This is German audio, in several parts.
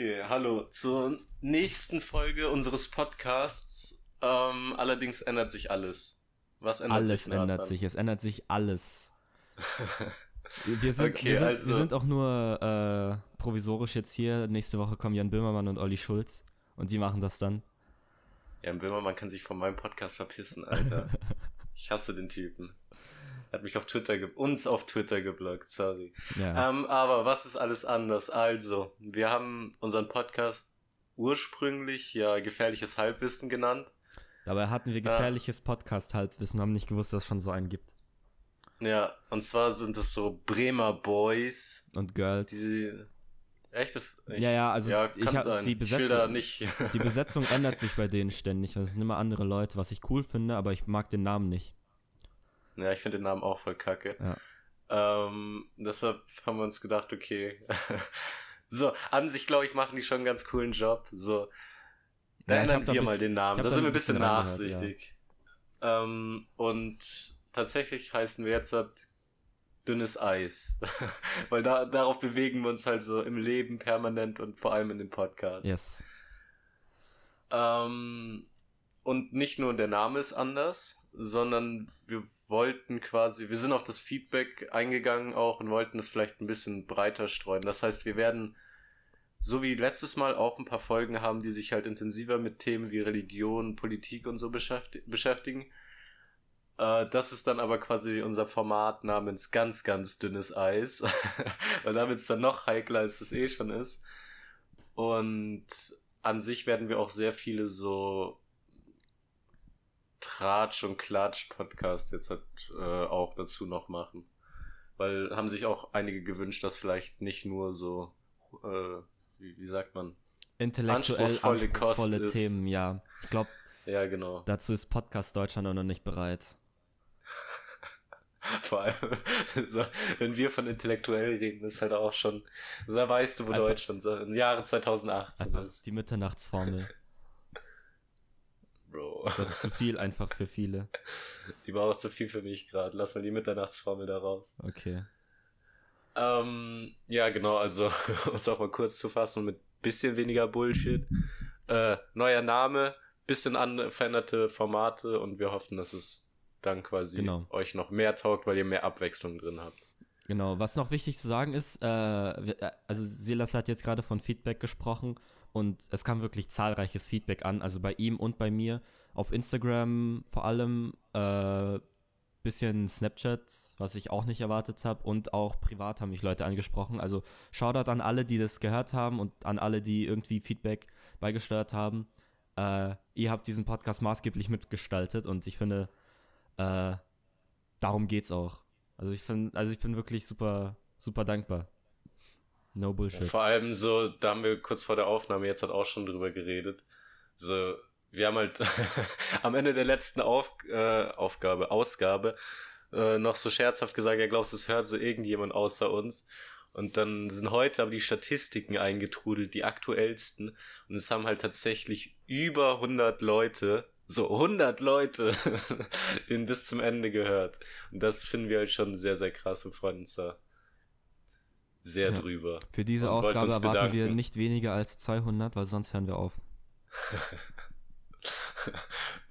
Okay, hallo zur nächsten Folge unseres Podcasts. Ähm, allerdings ändert sich alles. Was ändert alles sich? Alles ändert sich, es ändert sich alles. wir, sind, okay, wir, sind, also wir sind auch nur äh, provisorisch jetzt hier. Nächste Woche kommen Jan Böhmermann und Olli Schulz und die machen das dann. Jan Böhmermann kann sich von meinem Podcast verpissen, Alter. ich hasse den Typen. Er hat mich auf Twitter, uns auf Twitter geblockt, sorry. Ja. Ähm, aber was ist alles anders? Also, wir haben unseren Podcast ursprünglich ja gefährliches Halbwissen genannt. Dabei hatten wir gefährliches äh, Podcast-Halbwissen, haben nicht gewusst, dass es schon so einen gibt. Ja, und zwar sind es so Bremer Boys. Und Girls. Die, echt? Das, ich, ja, ja, also ja, ich hab, die Besetzung, die Besetzung ändert sich bei denen ständig. Das sind immer andere Leute, was ich cool finde, aber ich mag den Namen nicht. Ja, ich finde den Namen auch voll kacke. Ja. Ähm, deshalb haben wir uns gedacht, okay. so, an sich, glaube ich, machen die schon einen ganz coolen Job. So, da ja, ändern wir mal den Namen. Da sind wir ein bisschen, bisschen nachsichtig. Ja. Ähm, und tatsächlich heißen wir jetzt halt dünnes Eis. Weil da, darauf bewegen wir uns halt so im Leben permanent und vor allem in den Podcasts. Yes. Ähm, und nicht nur der Name ist anders, sondern wir wollten quasi, wir sind auf das Feedback eingegangen auch und wollten es vielleicht ein bisschen breiter streuen. Das heißt, wir werden so wie letztes Mal auch ein paar Folgen haben, die sich halt intensiver mit Themen wie Religion, Politik und so beschäftigen. Äh, das ist dann aber quasi unser Format namens ganz, ganz dünnes Eis. Weil damit es dann noch heikler, als es eh schon ist. Und an sich werden wir auch sehr viele so Tratsch- und Klatsch-Podcast jetzt halt äh, auch dazu noch machen. Weil haben sich auch einige gewünscht, dass vielleicht nicht nur so, äh, wie, wie sagt man, intellektuell anspruchsvolle, anspruchsvolle Themen, ja. Ich glaube, ja, genau. dazu ist Podcast Deutschland noch nicht bereit. Vor allem, so, wenn wir von intellektuell reden, ist halt auch schon, da weißt du, wo einfach, Deutschland so im Jahre 2018 ist. Die Mitternachtsformel. Das ist zu viel einfach für viele. Die war auch zu viel für mich gerade. Lass mal die Mitternachtsformel da raus. Okay. Ähm, ja, genau, also, um es auch mal kurz zu fassen, mit bisschen weniger Bullshit. Äh, neuer Name, bisschen an, veränderte Formate und wir hoffen, dass es dann quasi genau. euch noch mehr taugt, weil ihr mehr Abwechslung drin habt. Genau, was noch wichtig zu sagen ist, äh, also Silas hat jetzt gerade von Feedback gesprochen und es kam wirklich zahlreiches Feedback an, also bei ihm und bei mir. Auf Instagram vor allem, äh, bisschen Snapchat, was ich auch nicht erwartet habe. Und auch privat haben mich Leute angesprochen. Also Shoutout an alle, die das gehört haben und an alle, die irgendwie Feedback beigesteuert haben. Äh, ihr habt diesen Podcast maßgeblich mitgestaltet und ich finde, äh, darum geht's auch. Also ich finde, also ich bin wirklich super, super dankbar. No Bullshit. Vor allem so, da haben wir kurz vor der Aufnahme jetzt halt auch schon drüber geredet. So, wir haben halt am Ende der letzten Auf, äh, Aufgabe, Ausgabe, äh, noch so scherzhaft gesagt, ja glaubst du, es hört so irgendjemand außer uns. Und dann sind heute aber die Statistiken eingetrudelt, die aktuellsten. Und es haben halt tatsächlich über 100 Leute, so 100 Leute, den bis zum Ende gehört. Und das finden wir halt schon sehr, sehr krass uns da sehr ja. drüber. Für diese und Ausgabe erwarten bedanken. wir nicht weniger als 200, weil sonst hören wir auf.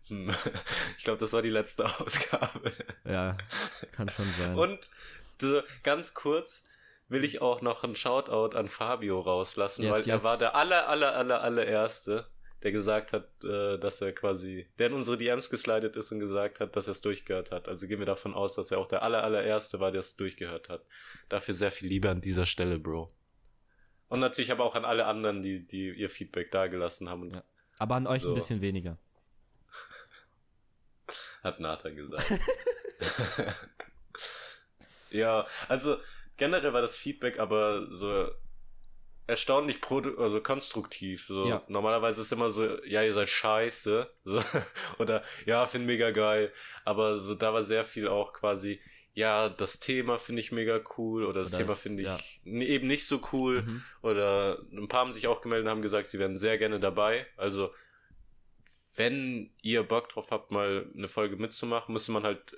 ich glaube, das war die letzte Ausgabe. Ja, kann schon sein. Und ganz kurz will ich auch noch einen Shoutout an Fabio rauslassen, yes, weil yes. er war der aller, aller, aller, allererste, der gesagt hat, äh, dass er quasi, der in unsere DMs geslidet ist und gesagt hat, dass er es durchgehört hat. Also gehen wir davon aus, dass er auch der aller, allererste war, der es durchgehört hat. Dafür sehr viel Liebe an dieser Stelle, Bro. Und natürlich aber auch an alle anderen, die, die ihr Feedback dagelassen haben. Ja. Aber an euch so. ein bisschen weniger. Hat Nathan gesagt. ja, also generell war das Feedback aber so erstaunlich produ also konstruktiv. So. Ja. Normalerweise ist immer so, ja, ihr seid scheiße. So. Oder ja, find mega geil. Aber so da war sehr viel auch quasi, ja, das Thema finde ich mega cool oder das, das Thema finde ich ja. eben nicht so cool. Mhm. Oder ein paar haben sich auch gemeldet und haben gesagt, sie wären sehr gerne dabei. Also wenn ihr Bock drauf habt, mal eine Folge mitzumachen, müsste man halt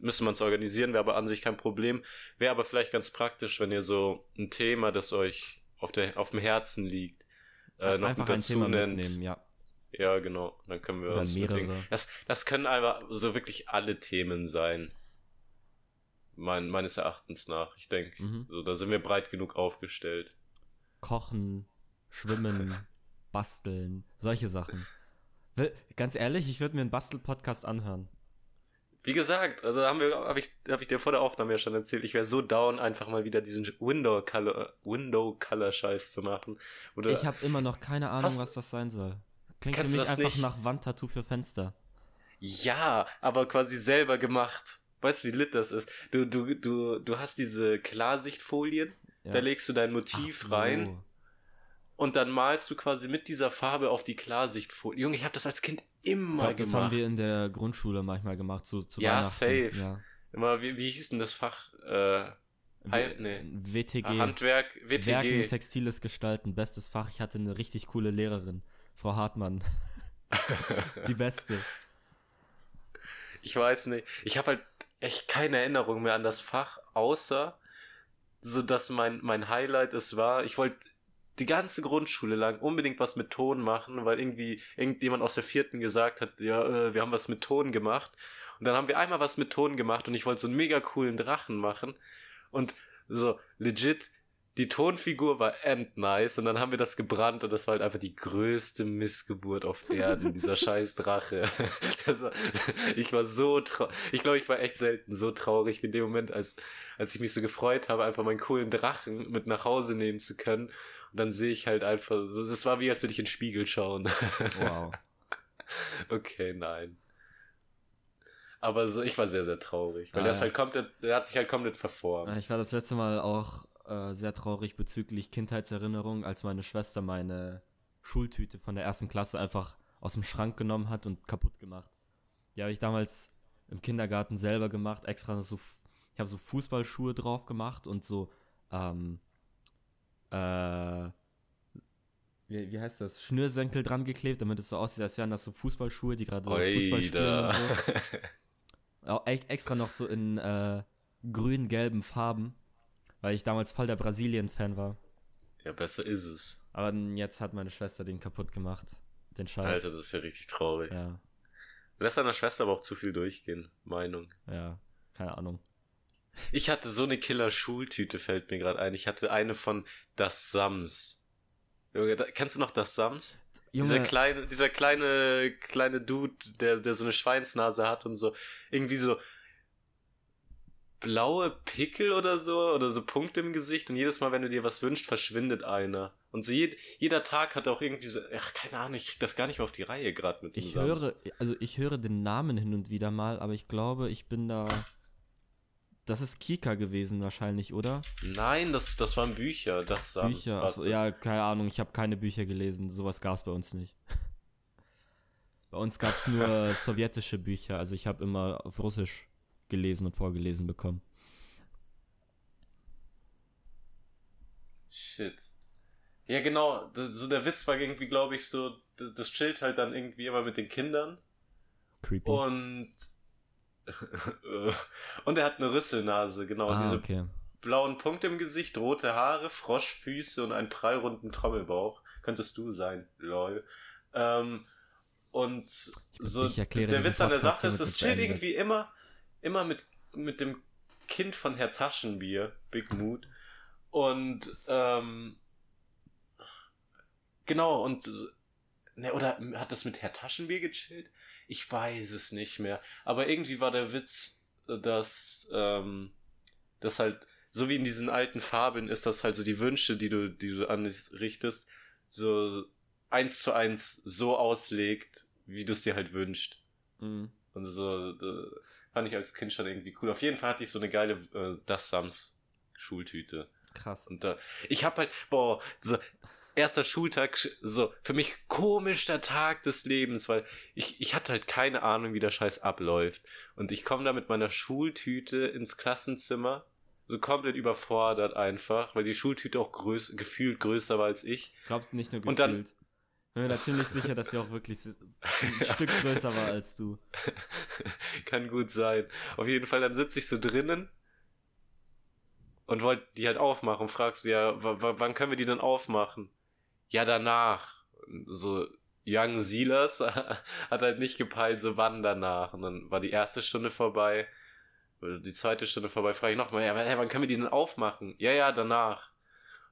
müsste man es organisieren, wäre aber an sich kein Problem. Wäre aber vielleicht ganz praktisch, wenn ihr so ein Thema, das euch auf, der, auf dem Herzen liegt, äh, noch Einfach ein dazu Thema nennt. mitnehmen, ja. Ja, genau. Dann können wir Oder uns mehrere. Das, das können einfach so wirklich alle Themen sein. Mein, meines Erachtens nach. Ich denke, Mhm. so, da sind wir breit genug aufgestellt. Kochen, Schwimmen, Basteln, solche Sachen. Ganz ehrlich, ich würde mir einen Bastel-Podcast anhören. Wie gesagt, also haben wir, habe ich, hab ich dir vor der Aufnahme ja schon erzählt, ich wäre so down, einfach mal wieder diesen Window Color, Window Color Scheiß zu machen. Oder Ich habe immer noch keine Ahnung, Hast- was das sein soll. Klingt für mich einfach nicht? nach Wandtattoo für Fenster. ja, aber quasi selber gemacht. Weißt du, wie lit das ist? Du, du, du, du hast diese Klarsichtfolien, Ja. da legst du dein Motiv so. rein und dann malst du quasi mit dieser Farbe auf die Klarsichtfolie. Junge, ich habe das als Kind Ich immer glaube, das gemacht. haben wir in der Grundschule manchmal gemacht, so zu Ja, Weihnachten. safe. Ja. Immer, wie, wie hieß denn das Fach? Äh, Heil- nee. WTG. Handwerk, WTG. Werken, textiles Gestalten, bestes Fach. Ich hatte eine richtig coole Lehrerin, Frau Hartmann. Die beste. Ich weiß nicht. Ich habe halt echt keine Erinnerung mehr an das Fach, außer so dass mein, mein Highlight es war, ich wollte die ganze Grundschule lang unbedingt was mit Ton machen, weil irgendwie irgendjemand aus der vierten gesagt hat, ja, äh, wir haben was mit Ton gemacht. Und dann haben wir einmal was mit Ton gemacht und ich wollte so einen mega coolen Drachen machen. Und so legit, die Tonfigur war end nice und dann haben wir das gebrannt und das war halt einfach die größte Missgeburt auf Erden, dieser scheiß Drache. War, ich war so traurig. Ich glaube, ich war echt selten so traurig wie in dem Moment, als, als ich mich so gefreut habe, einfach meinen coolen Drachen mit nach Hause nehmen zu können. Dann sehe ich halt einfach, so, das war wie, als würde ich in den Spiegel schauen. Wow. okay, nein. Aber so, ich war sehr, sehr traurig, weil Ah, ja. halt komplett, der hat sich halt komplett verformt. Ich war das letzte Mal auch äh, sehr traurig bezüglich Kindheitserinnerungen, als meine Schwester meine Schultüte von der ersten Klasse einfach aus dem Schrank genommen hat und kaputt gemacht. Die habe ich damals im Kindergarten selber gemacht, extra so, ich habe so Fußballschuhe drauf gemacht und so, ähm, äh, wie, wie heißt das, Schnürsenkel dran geklebt, damit es so aussieht, als wären das so Fußballschuhe, die gerade Fußball spielen und so. Auch echt extra noch so in äh, grün-gelben Farben, weil ich damals voll der Brasilien-Fan war. ja, besser ist es. Aber jetzt hat meine Schwester den kaputt gemacht. Den Scheiß. Alter, das ist ja richtig traurig. ja, lässt deiner Schwester aber auch zu viel durchgehen. Meinung. ja, keine Ahnung. Ich hatte so eine Killer-Schultüte, fällt mir gerade ein. Ich hatte eine von Das Sams. Junge, da, kennst du noch Das Sams? Dieser Junge, kleine, dieser kleine, kleine Dude, der, der so eine Schweinsnase hat und so irgendwie so blaue Pickel oder so oder so Punkte im Gesicht und jedes Mal, wenn du dir was wünschst, verschwindet einer. Und so jed, jeder Tag hat auch irgendwie so, ach, keine Ahnung, ich krieg das gar nicht mehr auf die Reihe gerade mit dem ich Sams. höre, also ich höre den Namen hin und wieder mal, aber ich glaube, ich bin da. Das ist Kika gewesen wahrscheinlich, oder? Nein, das, das waren Bücher, das. Bücher, warte. ja, keine Ahnung, ich habe keine Bücher gelesen, sowas gab es bei uns nicht. Bei uns gab es nur sowjetische Bücher, also ich habe immer auf Russisch gelesen und vorgelesen bekommen. Shit. Ja, genau. So der Witz war irgendwie, glaube ich, so, das chillt halt dann irgendwie immer mit den Kindern. Creepy. Und. und er hat eine Rüsselnase, genau. ah, diese okay. blauen Punkte im Gesicht, rote Haare, Froschfüße und einen prallrunden Trommelbauch. Könntest du sein, lol. Ähm, und so der Witz an der Sache ist, es chillt irgendwie immer, immer mit, mit dem Kind von Herr Taschenbier, Big Mood. Und ähm, genau, und ne, oder hat das mit Herr Taschenbier gechillt? Ich weiß es nicht mehr. Aber irgendwie war der Witz, dass, ähm, das halt, so wie in diesen alten Fabeln ist das halt so die Wünsche, die du, die du anrichtest, so eins zu eins so auslegt, wie du es dir halt wünscht. Mhm. Und so, äh, fand ich als Kind schon irgendwie cool. Auf jeden Fall hatte ich so eine geile äh, Das Sams Schultüte. Krass. Und da, ich hab halt, boah, so, erster Schultag, sch- so, für mich komischer Tag des Lebens, weil ich, ich hatte halt keine Ahnung, wie der Scheiß abläuft. Und ich komme da mit meiner Schultüte ins Klassenzimmer, so komplett überfordert einfach, weil die Schultüte auch größ, gefühlt größer war als ich. Glaubst du nicht nur Und dann- gefühlt? Ich bin mir da ziemlich sicher, dass sie auch wirklich ein Stück größer war als du. Kann gut sein. Auf jeden Fall, dann sitze ich so drinnen und wollte die halt aufmachen. Fragst du ja, wann können wir die denn aufmachen? Ja, danach. So, Young Silas hat halt nicht gepeilt, so wann danach. Und dann war die erste Stunde vorbei, die zweite Stunde vorbei, frage ich nochmal, ja, wann können wir die denn aufmachen? Ja, ja, danach.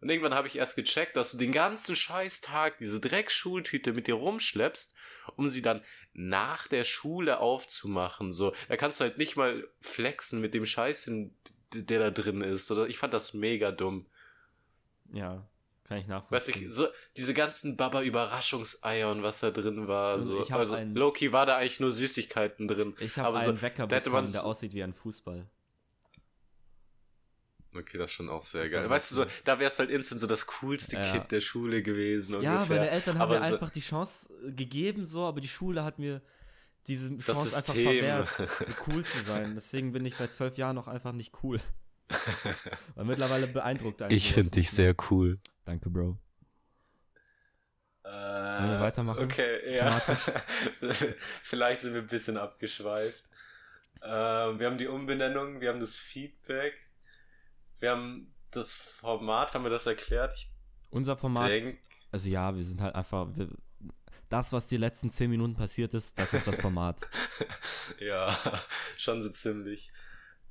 Und irgendwann habe ich erst gecheckt, dass du den ganzen Scheißtag diese Dreckschultüte mit dir rumschleppst, um sie dann nach der Schule aufzumachen. So, da kannst du halt nicht mal flexen mit dem Scheiß, der da drin ist. Oder ich fand das mega dumm. Ja, kann ich nachvollziehen. Weiß ich, so, diese ganzen Baba-Überraschungseier und was da drin war. So. Also, Loki war da eigentlich nur Süßigkeiten drin. Ich habe einen so, Wecker bekommen, der aussieht wie ein Fußball. Okay, das ist schon auch sehr das geil. Weißt du, so, da wär's halt instant so das coolste ja. Kind der Schule gewesen. Ja, ungefähr. meine Eltern haben aber mir so einfach die Chance gegeben, so, aber die Schule hat mir diese Chance einfach verwehrt, so cool zu sein. Deswegen bin ich seit zwölf Jahren auch einfach nicht cool. Weil mittlerweile beeindruckt einen. Ich finde dich sehr cool. Danke, Bro. Äh, Wollen wir weitermachen? Okay, ja. Vielleicht sind wir ein bisschen abgeschweift. Äh, wir haben die Umbenennung, wir haben das Feedback wir haben das Format, haben wir das erklärt? Ich Unser Format, denk, also ja, wir sind halt einfach, wir, das, was die letzten zehn Minuten passiert ist, das ist das Format. ja, schon so ziemlich.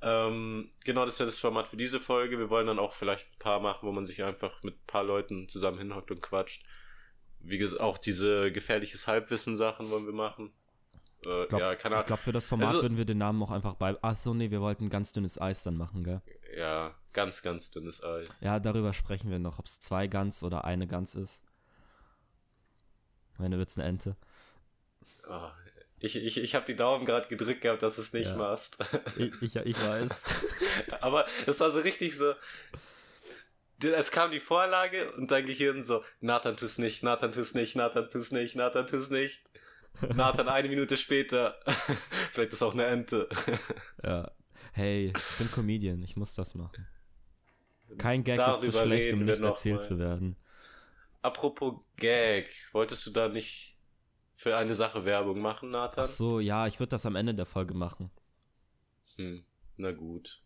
Ähm, genau, das wäre das Format für diese Folge. Wir wollen dann auch vielleicht ein paar machen, wo man sich einfach mit ein paar Leuten zusammen hinhockt und quatscht. Wie gesagt, auch diese gefährliches Halbwissen-Sachen wollen wir machen. Äh, glaub, ja, ich glaube, für das Format also, würden wir den Namen auch einfach bei. Achso, nee, wir wollten ganz dünnes Eis dann machen, gell? Ja, ganz, ganz dünnes Eis. Ja, darüber sprechen wir noch, ob es zwei Gans oder eine Gans ist. Meine wird's eine Ente. Oh, ich ich, ich habe die Daumen gerade gedrückt gehabt, dass du es nicht ja. machst. Ich, ich, ich weiß. Aber es war so richtig so. Es kam die Vorlage und dein Gehirn so, Nathan tu's nicht, Nathan tu's nicht, Nathan tu's nicht, Nathan tu's nicht. Nathan eine Minute später. Vielleicht ist auch eine Ente. ja. Hey, ich bin Comedian, ich muss das machen. Kein Gag Darüber ist zu schlecht, um nicht erzählt mal. zu werden. Apropos Gag, wolltest du da nicht für eine Sache Werbung machen, Nathan? Ach so, ja, ich würde das am Ende der Folge machen. Hm, na gut.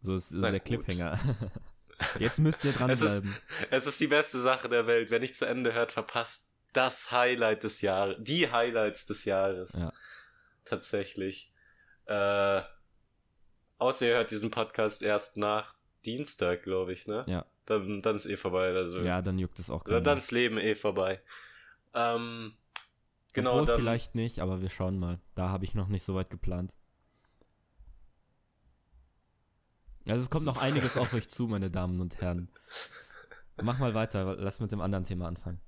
So ist na der gut. Cliffhanger. Jetzt müsst ihr dranbleiben. Es, es ist die beste Sache der Welt. Wer nicht zu Ende hört, verpasst das Highlight des Jahres. Die Highlights des Jahres. Ja. Tatsächlich. Äh, außer ihr hört diesen Podcast erst nach Dienstag, glaube ich, ne? Ja. Dann, dann ist eh vorbei. Also, ja, dann juckt es auch gar Dann ist Leben eh vorbei. Ähm, genau. Obwohl, dann, vielleicht nicht, aber wir schauen mal. Da habe ich noch nicht so weit geplant. Also es kommt noch einiges auf euch zu, meine Damen und Herren. Mach mal weiter, lass mit dem anderen Thema anfangen.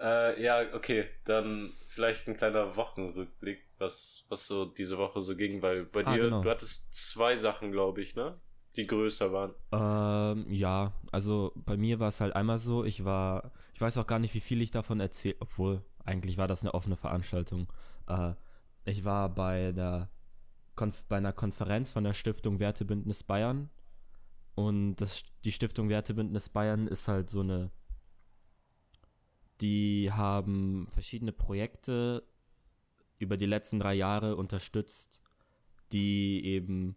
Äh, ja, okay, dann vielleicht ein kleiner Wochenrückblick, was, was so diese Woche so ging, weil bei ah, dir, genau. du hattest zwei Sachen, glaube ich, ne? Die größer waren. Ähm, ja, also bei mir war es halt einmal so, ich war, ich weiß auch gar nicht, wie viel ich davon erzählt, obwohl eigentlich war das eine offene Veranstaltung. Äh, ich war bei der Konf bei einer Konferenz von der Stiftung Wertebündnis Bayern und das, die Stiftung Wertebündnis Bayern ist halt so eine die haben verschiedene Projekte über die letzten drei Jahre unterstützt, die eben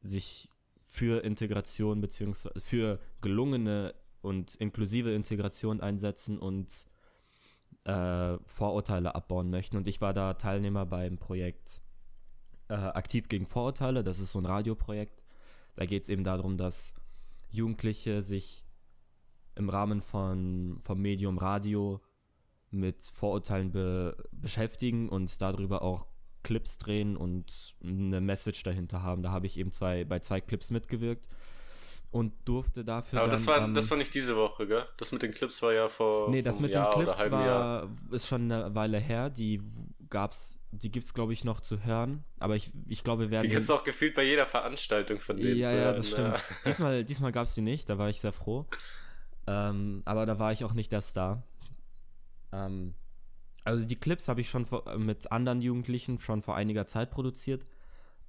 sich für Integration beziehungsweise für gelungene und inklusive Integration einsetzen und äh, Vorurteile abbauen möchten. Und ich war da Teilnehmer beim Projekt äh, Aktiv gegen Vorurteile. Das ist so ein Radioprojekt. Da geht es eben darum, dass Jugendliche sich im Rahmen von, vom Medium Radio mit Vorurteilen be beschäftigen und darüber auch Clips drehen und eine Message dahinter haben. Da habe ich eben zwei, bei zwei Clips mitgewirkt und durfte dafür. Aber dann, das, war, ähm, das war nicht diese Woche, gell? Das mit den Clips war ja vor. Nee, das mit Jahr den Clips war, ist schon eine Weile her. Die gab's, die gibt's, glaube ich, noch zu hören. Aber ich, ich glaube, wir werden. Die gibt's auch gefühlt bei jeder Veranstaltung von denen. Ja, ja, das stimmt. diesmal diesmal gab es die nicht, da war ich sehr froh. Ähm, aber da war ich auch nicht der Star. Ähm, also die Clips habe ich schon vor, mit anderen Jugendlichen schon vor einiger Zeit produziert.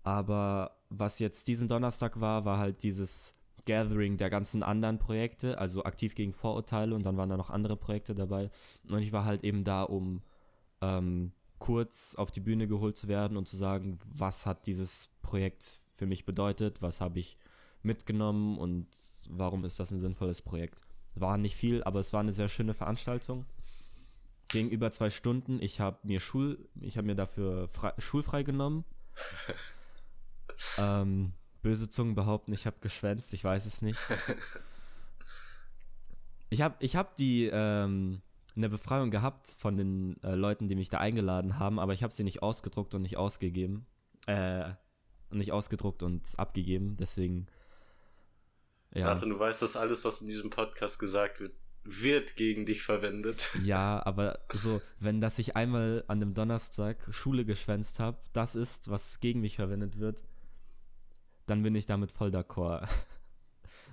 Aber was jetzt diesen Donnerstag war, war halt dieses Gathering der ganzen anderen Projekte, also aktiv gegen Vorurteile und dann waren da noch andere Projekte dabei. Und ich war halt eben da, um ähm, kurz auf die Bühne geholt zu werden und zu sagen, was hat dieses Projekt für mich bedeutet, was habe ich mitgenommen und warum ist das ein sinnvolles Projekt. War nicht viel, aber es war eine sehr schöne Veranstaltung. Ging über zwei Stunden. Ich habe mir Schul, ich habe mir dafür frei, schulfrei genommen. ähm, böse Zungen behaupten, ich habe geschwänzt, ich weiß es nicht. Ich habe ich hab die ähm, eine Befreiung gehabt von den äh, Leuten, die mich da eingeladen haben, aber ich habe sie nicht ausgedruckt und nicht ausgegeben. Äh, nicht ausgedruckt und abgegeben, deswegen. Ja. Also du weißt, dass alles, was in diesem Podcast gesagt wird, wird gegen dich verwendet. Ja, aber so, wenn das ich einmal an einem Donnerstag Schule geschwänzt habe, das ist, was gegen mich verwendet wird, dann bin ich damit voll d'accord.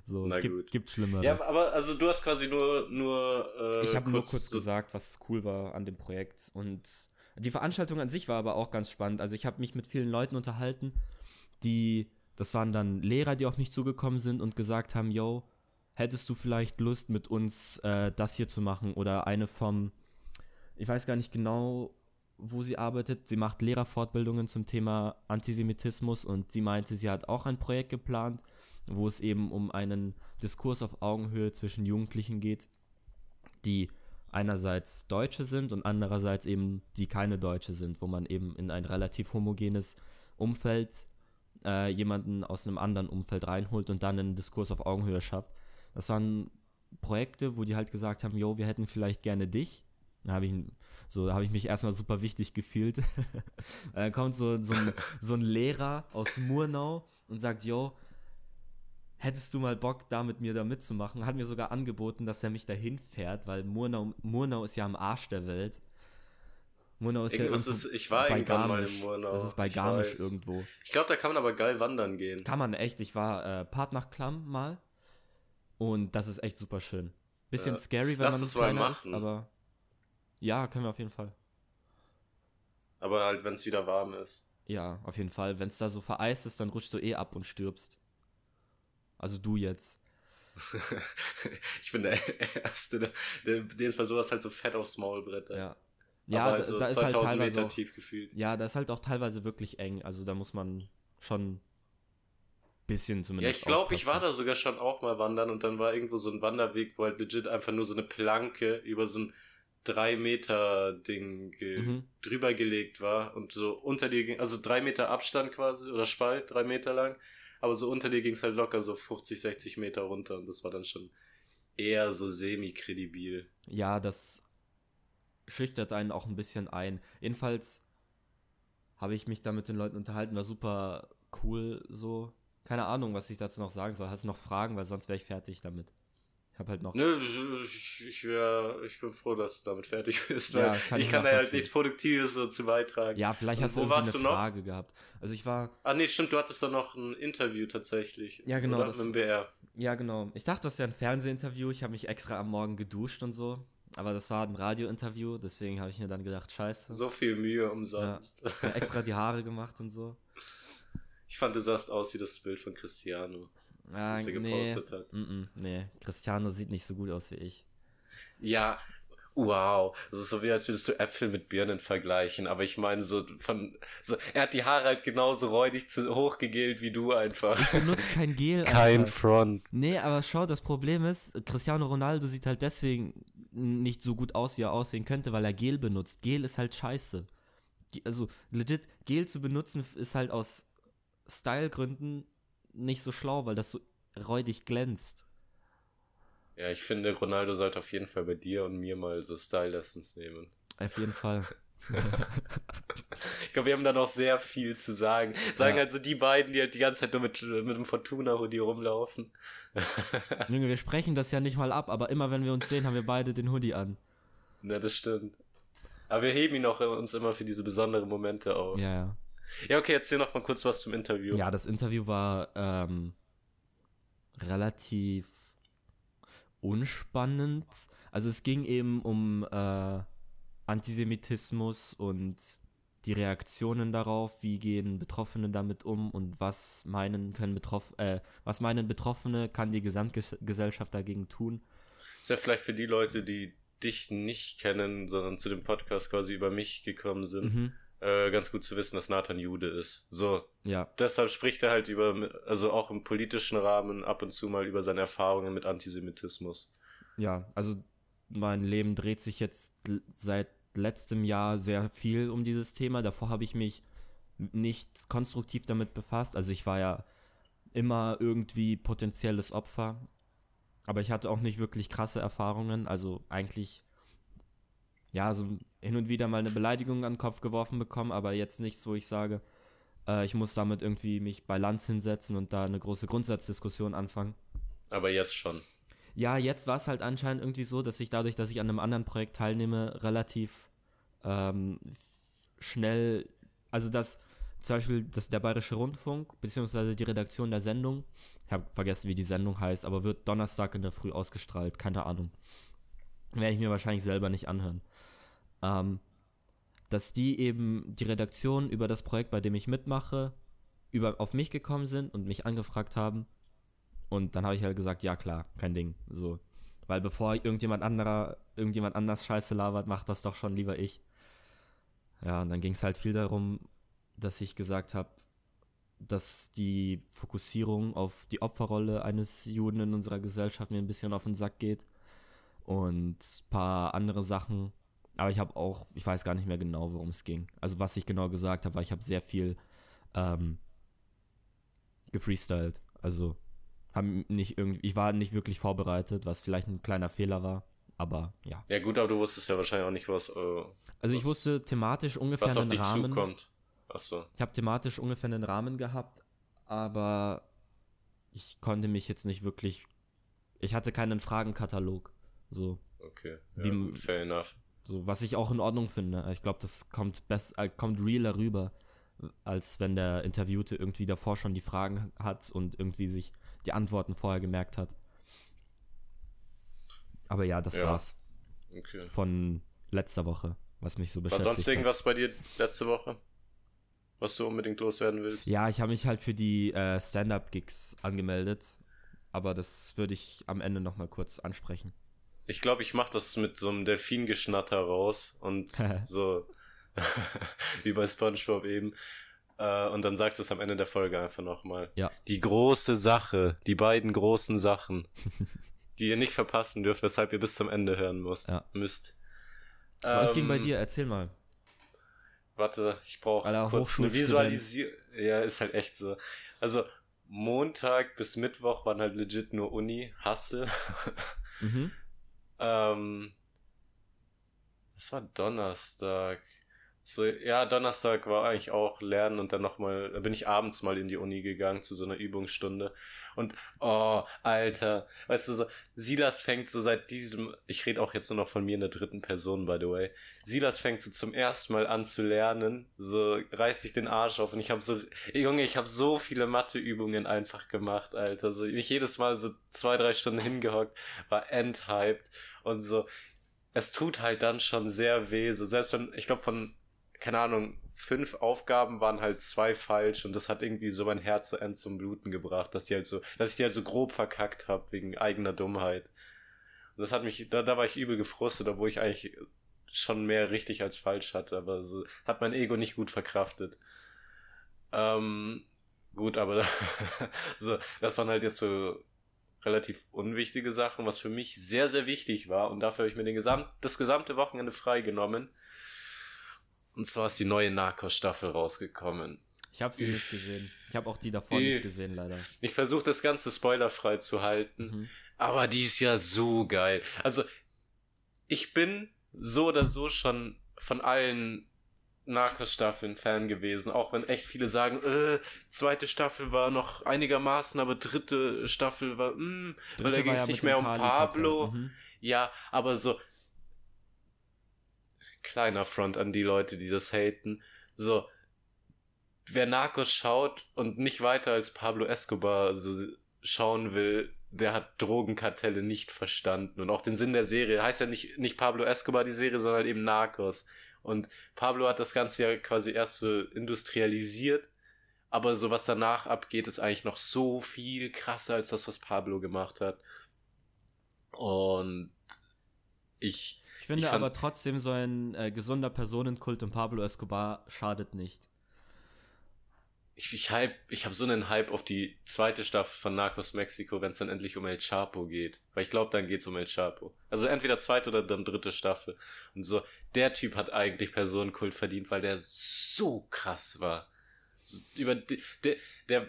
So, Na es gibt, gibt Schlimmeres. Ja, aber also du hast quasi nur. nur äh, ich habe nur kurz gesagt, was cool war an dem Projekt. Und die Veranstaltung an sich war aber auch ganz spannend. Also ich habe mich mit vielen Leuten unterhalten, die. Das waren dann Lehrer, die auf mich zugekommen sind und gesagt haben: Yo, hättest du vielleicht Lust, mit uns äh, das hier zu machen? Oder eine vom. Ich weiß gar nicht genau, wo sie arbeitet. Sie macht Lehrerfortbildungen zum Thema Antisemitismus und sie meinte, sie hat auch ein Projekt geplant wo es eben um einen Diskurs auf Augenhöhe zwischen Jugendlichen geht, die einerseits Deutsche sind und andererseits eben die keine Deutsche sind, wo man eben in ein relativ homogenes Umfeld äh, jemanden aus einem anderen Umfeld reinholt und dann einen Diskurs auf Augenhöhe schafft. Das waren Projekte, wo die halt gesagt haben, jo, wir hätten vielleicht gerne dich. Da habe ich, so, hab ich mich erstmal super wichtig gefühlt. dann kommt so, so, ein, so ein Lehrer aus Murnau und sagt, jo, hättest du mal Bock, da mit mir da mitzumachen? Hat mir sogar angeboten, dass er mich dahin fährt, weil Murnau, Murnau ist ja am Arsch der Welt. Murnau ist Irgendwas ja ist, ich war bei Garmisch. Mal in Murnau. Das ist bei ich Garmisch weiß. irgendwo. Ich glaube, da kann man aber geil wandern gehen. Kann man echt. Ich war äh, Part nach Klamm mal und das ist echt super schön. Bisschen ja. scary, wenn Lass man so kleiner ist, aber ja, können wir auf jeden Fall. Aber halt, wenn es wieder warm ist. Ja, auf jeden Fall. Wenn es da so vereist ist, dann rutschst du eh ab und stirbst. Also du jetzt. ich bin der Erste, der, der, der ist bei sowas halt so fett aufs Maul brettert. Ja. Ja, halt da, so da ist halt teilweise auch, Ja, da ist halt auch teilweise wirklich eng. Also da muss man schon bisschen zumindest. Ja, ich glaube, ich war da sogar schon auch mal wandern und dann war irgendwo so ein Wanderweg, wo halt legit einfach nur so eine Planke über so ein 3 Meter Ding ge mhm. drüber gelegt war und so unter dir, also drei Meter Abstand quasi oder Spalt, drei Meter lang aber so unter dir ging es halt locker so 50, 60 Meter runter und das war dann schon eher so semi-kredibil. Ja, das schüchtert einen auch ein bisschen ein. Jedenfalls habe ich mich da mit den Leuten unterhalten, war super cool so. Keine Ahnung, was ich dazu noch sagen soll. Hast du noch Fragen, weil sonst wäre ich fertig damit. Ich habe halt noch. Nö, ich, ich, wär, ich bin froh, dass du damit fertig bist. Ja, kann ich, ich kann da halt nichts Produktives so zu beitragen. Ja, vielleicht hast du irgendwie eine Frage noch? gehabt. Also ich war. Ah, nee, stimmt, du hattest da noch ein Interview tatsächlich. Ja, genau. Oder? Das, Mit BR. Ja, genau. Ich dachte, das wäre ein Fernsehinterview. Ich habe mich extra am Morgen geduscht und so. Aber das war ein Radiointerview, deswegen habe ich mir dann gedacht, scheiße. So viel Mühe umsonst. Ja, extra die Haare gemacht und so. Ich fand, du sahst aus wie das Bild von Cristiano. Ah, was er gepostet nee. hat. Mm -mm, nee, Cristiano sieht nicht so gut aus wie ich. Ja, wow. Das ist so wie, als würdest du Äpfel mit Birnen vergleichen. Aber ich meine, so von. So, er hat die Haare halt genauso räudig zu, hochgegelt wie du einfach. Ich benutze kein Gel. kein. Front. Nee, aber schau, das Problem ist, Cristiano Ronaldo sieht halt deswegen nicht so gut aus, wie er aussehen könnte, weil er Gel benutzt. Gel ist halt scheiße. Also, legit, Gel zu benutzen ist halt aus Stylegründen nicht so schlau, weil das so räudig glänzt. Ja, ich finde, Ronaldo sollte auf jeden Fall bei dir und mir mal so Style-Lessons nehmen. Auf jeden Fall. ich glaube, wir haben da noch sehr viel zu sagen. Sagen ja. halt so die beiden, die halt die ganze Zeit nur mit, mit einem Fortuna-Hoodie rumlaufen. Junge, wir sprechen das ja nicht mal ab, aber immer wenn wir uns sehen, haben wir beide den Hoodie an. Na, das stimmt. Aber wir heben ihn auch uns immer für diese besonderen Momente auf. Ja, ja. Ja, okay, erzähl noch mal kurz was zum Interview. Ja, das Interview war ähm, relativ unspannend. Also es ging eben um äh, Antisemitismus und die Reaktionen darauf, wie gehen Betroffene damit um und was meinen können Betroff äh, was meinen Betroffene kann die Gesamtgesellschaft dagegen tun. Ist ja vielleicht für die Leute, die dich nicht kennen, sondern zu dem Podcast quasi über mich gekommen sind. Mhm äh, ganz gut zu wissen, dass Nathan Jude ist. So. Ja. Deshalb spricht er halt über, also auch im politischen Rahmen ab und zu mal über seine Erfahrungen mit Antisemitismus. Ja, also mein Leben dreht sich jetzt seit letztem Jahr sehr viel um dieses Thema. Davor habe ich mich nicht konstruktiv damit befasst. Also ich war ja immer irgendwie potenzielles Opfer. Aber ich hatte auch nicht wirklich krasse Erfahrungen. Also eigentlich, ja, so hin und wieder mal eine Beleidigung an den Kopf geworfen bekommen, aber jetzt nichts, wo ich sage, äh, ich muss damit irgendwie mich bei Lanz hinsetzen und da eine große Grundsatzdiskussion anfangen. Aber jetzt schon. Ja, jetzt war es halt anscheinend irgendwie so, dass ich dadurch, dass ich an einem anderen Projekt teilnehme, relativ ähm, schnell, also dass zum Beispiel dass der Bayerische Rundfunk, beziehungsweise die Redaktion der Sendung, ich habe vergessen, wie die Sendung heißt, aber wird Donnerstag in der Früh ausgestrahlt, keine Ahnung. Werde ich mir wahrscheinlich selber nicht anhören. Ähm, dass die eben die Redaktion über das Projekt, bei dem ich mitmache, über, auf mich gekommen sind und mich angefragt haben. Und dann habe ich halt gesagt, ja klar, kein Ding. So. Weil bevor irgendjemand anderer, irgendjemand anders Scheiße labert, macht das doch schon lieber ich. Ja, und dann ging es halt viel darum, dass ich gesagt habe, dass die Fokussierung auf die Opferrolle eines Juden in unserer Gesellschaft mir ein bisschen auf den Sack geht. Und ein paar andere Sachen. Aber ich habe auch, ich weiß gar nicht mehr genau, worum es ging. Also was ich genau gesagt habe, war, ich habe sehr viel ähm, gefreestylt. Also haben nicht irgendwie, ich war nicht wirklich vorbereitet, was vielleicht ein kleiner Fehler war. Aber ja. Ja gut, aber du wusstest ja wahrscheinlich auch nicht, was. Äh, also was, ich wusste thematisch ungefähr was auf einen dich Rahmen. zukommt. Achso. Ich habe thematisch ungefähr einen Rahmen gehabt, aber ich konnte mich jetzt nicht wirklich. Ich hatte keinen Fragenkatalog. So. Okay. Ja, Wie- fair enough. So, was ich auch in Ordnung finde. Ich glaube, das kommt best, äh, kommt realer rüber, als wenn der Interviewte irgendwie davor schon die Fragen hat und irgendwie sich die Antworten vorher gemerkt hat. Aber ja, das Ja. war's Okay. von letzter Woche, was mich so War beschäftigt sonst hat. irgendwas bei dir letzte Woche? Was du unbedingt loswerden willst? Ja, ich habe mich halt für die äh, Stand-Up-Gigs angemeldet, aber das würde ich am Ende nochmal kurz ansprechen. Ich glaube, ich mache das mit so einem Delfingeschnatter raus und so wie bei SpongeBob eben. Äh, und dann sagst du es am Ende der Folge einfach nochmal. Ja. Die große Sache, die beiden großen Sachen, die ihr nicht verpassen dürft, weshalb ihr bis zum Ende hören müsst. Ja. müsst. Was ging bei Ähm, dir? Erzähl mal. Warte, ich brauche kurz eine. Visualisierung. Ja, ist halt echt so. Also Montag bis Mittwoch waren halt legit nur Uni, Hustle. Mhm. Ähm, das war Donnerstag. So, ja, Donnerstag war eigentlich auch Lernen und dann nochmal, da bin ich abends mal in die Uni gegangen zu so einer Übungsstunde. Und, oh, Alter, weißt du so, Silas fängt so seit diesem, ich rede auch jetzt nur noch von mir in der dritten Person, by the way. Silas fängt so zum ersten Mal an zu lernen, so reißt sich den Arsch auf und ich habe so, Junge, ich habe so viele Matheübungen einfach gemacht, Alter. So, mich jedes Mal so zwei, drei Stunden hingehockt, war enthyped und so, es tut halt dann schon sehr weh. So selbst wenn, ich glaube, von, keine Ahnung, fünf Aufgaben waren halt zwei falsch und das hat irgendwie so mein Herz so end zum Bluten gebracht, dass die halt so, dass ich die halt so grob verkackt habe wegen eigener Dummheit. Und das hat mich, da, da war ich übel gefrustet, obwohl ich eigentlich schon mehr richtig als falsch hatte, aber so hat mein Ego nicht gut verkraftet. Ähm, gut, aber so, das waren halt jetzt so relativ unwichtige Sachen, was für mich sehr, sehr wichtig war. Und dafür habe ich mir den Gesamt, das gesamte Wochenende freigenommen. Und zwar ist die neue Narcos-Staffel rausgekommen. Ich habe sie nicht gesehen. Ich habe auch die davor Üff. nicht gesehen, leider. Ich versuche das Ganze spoilerfrei zu halten. Mhm. Aber die ist ja so geil. Also, ich bin so oder so schon von allen Narcos-Staffeln Fan gewesen, auch wenn echt viele sagen, äh, zweite Staffel war noch einigermaßen, aber dritte Staffel war, mh, weil da Dritte ging es ja nicht mehr um. Pablo. Mhm. Ja, aber so kleiner Front an die Leute, die das haten. So, wer Narcos schaut und nicht weiter als Pablo Escobar so schauen will, der hat Drogenkartelle nicht verstanden und auch den Sinn der Serie. Heißt ja nicht, nicht Pablo Escobar die Serie, sondern eben Narcos. Und Pablo hat das Ganze ja quasi erst so industrialisiert, aber so was danach abgeht, ist eigentlich noch so viel krasser als das, was Pablo gemacht hat. Und ich, Ich finde ich aber trotzdem, so ein äh, gesunder Personenkult um Pablo Escobar schadet nicht. Ich, ich, hype, ich habe so einen Hype auf die zweite Staffel von Narcos Mexico, wenn es dann endlich um El Chapo geht. Weil ich glaube, dann geht's um El Chapo. Also entweder zweite oder dann dritte Staffel. Und so, der Typ hat eigentlich Personenkult verdient, weil der so krass war. So, über der, der,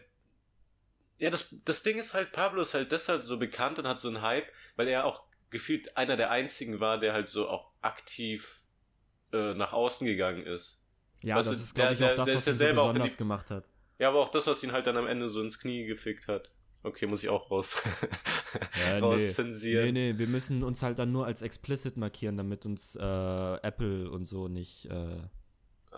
ja, das, das Ding ist halt, Pablo ist halt deshalb so bekannt und hat so einen Hype, weil er auch gefühlt einer der einzigen war, der halt so auch aktiv äh, nach außen gegangen ist. Ja, weißt das du, ist, glaube ich, auch das, was ihn so besonders gemacht hat. Ja, aber auch das, was ihn halt dann am Ende so ins Knie gefickt hat. Okay, muss ich auch raus, ja, rauszensieren. Nee. nee, nee, wir müssen uns halt dann nur als explicit markieren, damit uns äh, Apple und so nicht, äh,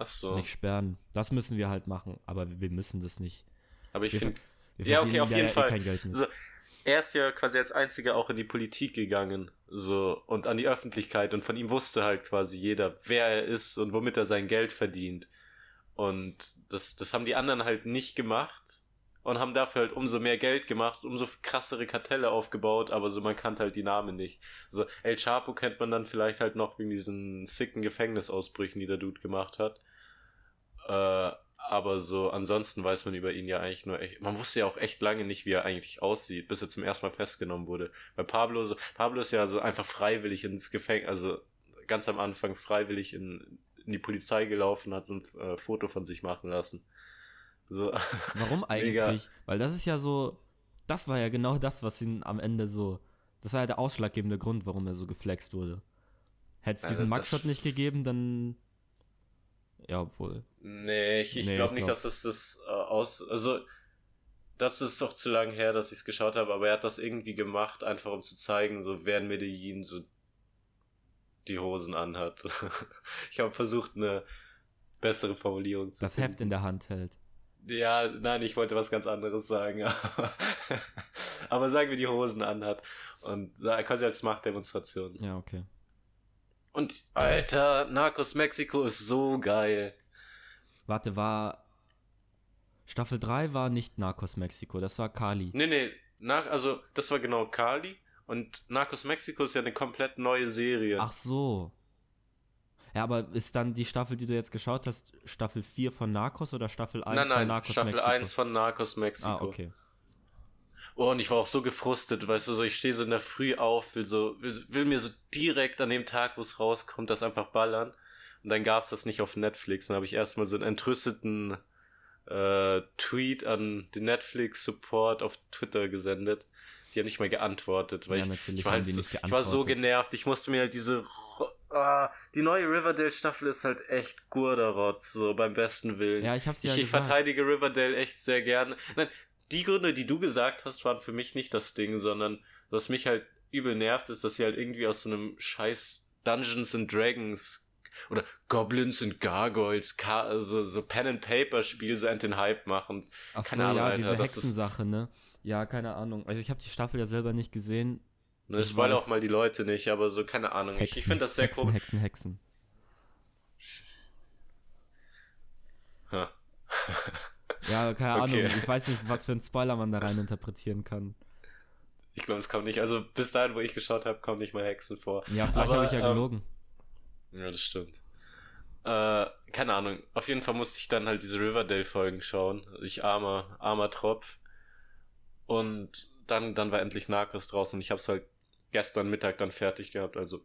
so. nicht sperren. Das müssen wir halt machen, aber wir müssen das nicht. Aber ich finde, ja, okay, auf jeden ja Fall. Eh so, er ist ja quasi als einziger auch in die Politik gegangen, so, und an die Öffentlichkeit, und von ihm wusste halt quasi jeder, wer er ist und womit er sein Geld verdient. Und das, das haben die anderen halt nicht gemacht und haben dafür halt umso mehr Geld gemacht, umso krassere Kartelle aufgebaut, aber so man kannte halt die Namen nicht. So El Chapo kennt man dann vielleicht halt noch wegen diesen sicken Gefängnisausbrüchen, die der Dude gemacht hat. Äh, aber so ansonsten weiß man über ihn ja eigentlich nur echt, man wusste ja auch echt lange nicht, wie er eigentlich aussieht, bis er zum ersten Mal festgenommen wurde. Bei Pablo so, Pablo ist ja so einfach freiwillig ins Gefängnis, also ganz am Anfang freiwillig in, in die Polizei gelaufen, hat so ein äh, Foto von sich machen lassen. So. Warum eigentlich? Weil das ist ja so, das war ja genau das, was ihn am Ende so, das war ja der ausschlaggebende Grund, warum er so geflext wurde. Hätte es also diesen Mugshot nicht gegeben, dann ja, obwohl. Nee, ich, ich nee, glaube nicht, glaub. dass es das äh, aus. Also, dazu ist es auch zu lang her, dass ich es geschaut habe, aber er hat das irgendwie gemacht, einfach um zu zeigen, so wer in Medellin so die Hosen anhat. ich habe versucht, eine bessere Formulierung zu Das finden. Heft in der Hand hält. Ja, nein, ich wollte was ganz anderes sagen. aber sagen wir, die Hosen anhat. Und quasi als Machtdemonstration. Ja, okay. Und Alter, Narcos Mexiko ist so geil. Warte, war. Staffel 3 war nicht Narcos Mexiko, das war Kali. Nee, nee, nach, also das war genau Kali. Und Narcos Mexiko ist ja eine komplett neue Serie. Ach so. Ja, aber ist dann die Staffel, die du jetzt geschaut hast, Staffel 4 von Narcos oder Staffel 1 nein, nein, von Narcos Staffel Mexiko? Staffel 1 von Narcos Mexiko. Ah, okay. Oh, und ich war auch so gefrustet, weißt du, so ich stehe so in der Früh auf, will so, will, will mir so direkt an dem Tag, wo es rauskommt, das einfach ballern. Und dann gab's das nicht auf Netflix. Dann habe ich erstmal so einen entrüsteten äh, Tweet an den Netflix-Support auf Twitter gesendet. Die haben nicht mal geantwortet, weil ja, ich, ich, war halt so, ich war so genervt. Ich musste mir halt diese ah, die neue Riverdale-Staffel ist halt echt Gurderotz, so beim besten Willen. Ja, ich hab's ja Ich, ich verteidige Riverdale echt sehr gerne. Nein, die Gründe, die du gesagt hast, waren für mich nicht das Ding, sondern was mich halt übel nervt, ist, dass sie halt irgendwie aus so einem scheiß Dungeons and Dragons oder Goblins and Gargoyles, also so Pen and Paper Spiel so den Hype machen. Ach so, keine Ahnung, ja, Alter, diese Hexensache, ne? Ja, keine Ahnung. Also ich habe die Staffel ja selber nicht gesehen. Ne, ich wollte auch mal die Leute nicht, aber so keine Ahnung. Hexen, ich, ich finde das sehr Hexen, Hexen, Hexen. Ha. Ja, keine okay. Ahnung. Ich weiß nicht, was für ein Spoiler man da rein interpretieren kann. Ich glaube, es kommt nicht. Also bis dahin, wo ich geschaut habe, kommen nicht mal Hexen vor. Ja, vielleicht habe ich ja ähm, gelogen. Ja, das stimmt. Äh, keine Ahnung. Auf jeden Fall musste ich dann halt diese Riverdale-Folgen schauen. Ich armer, armer Tropf. Und dann, dann war endlich Narcos draußen. Ich habe es halt gestern Mittag dann fertig gehabt. Also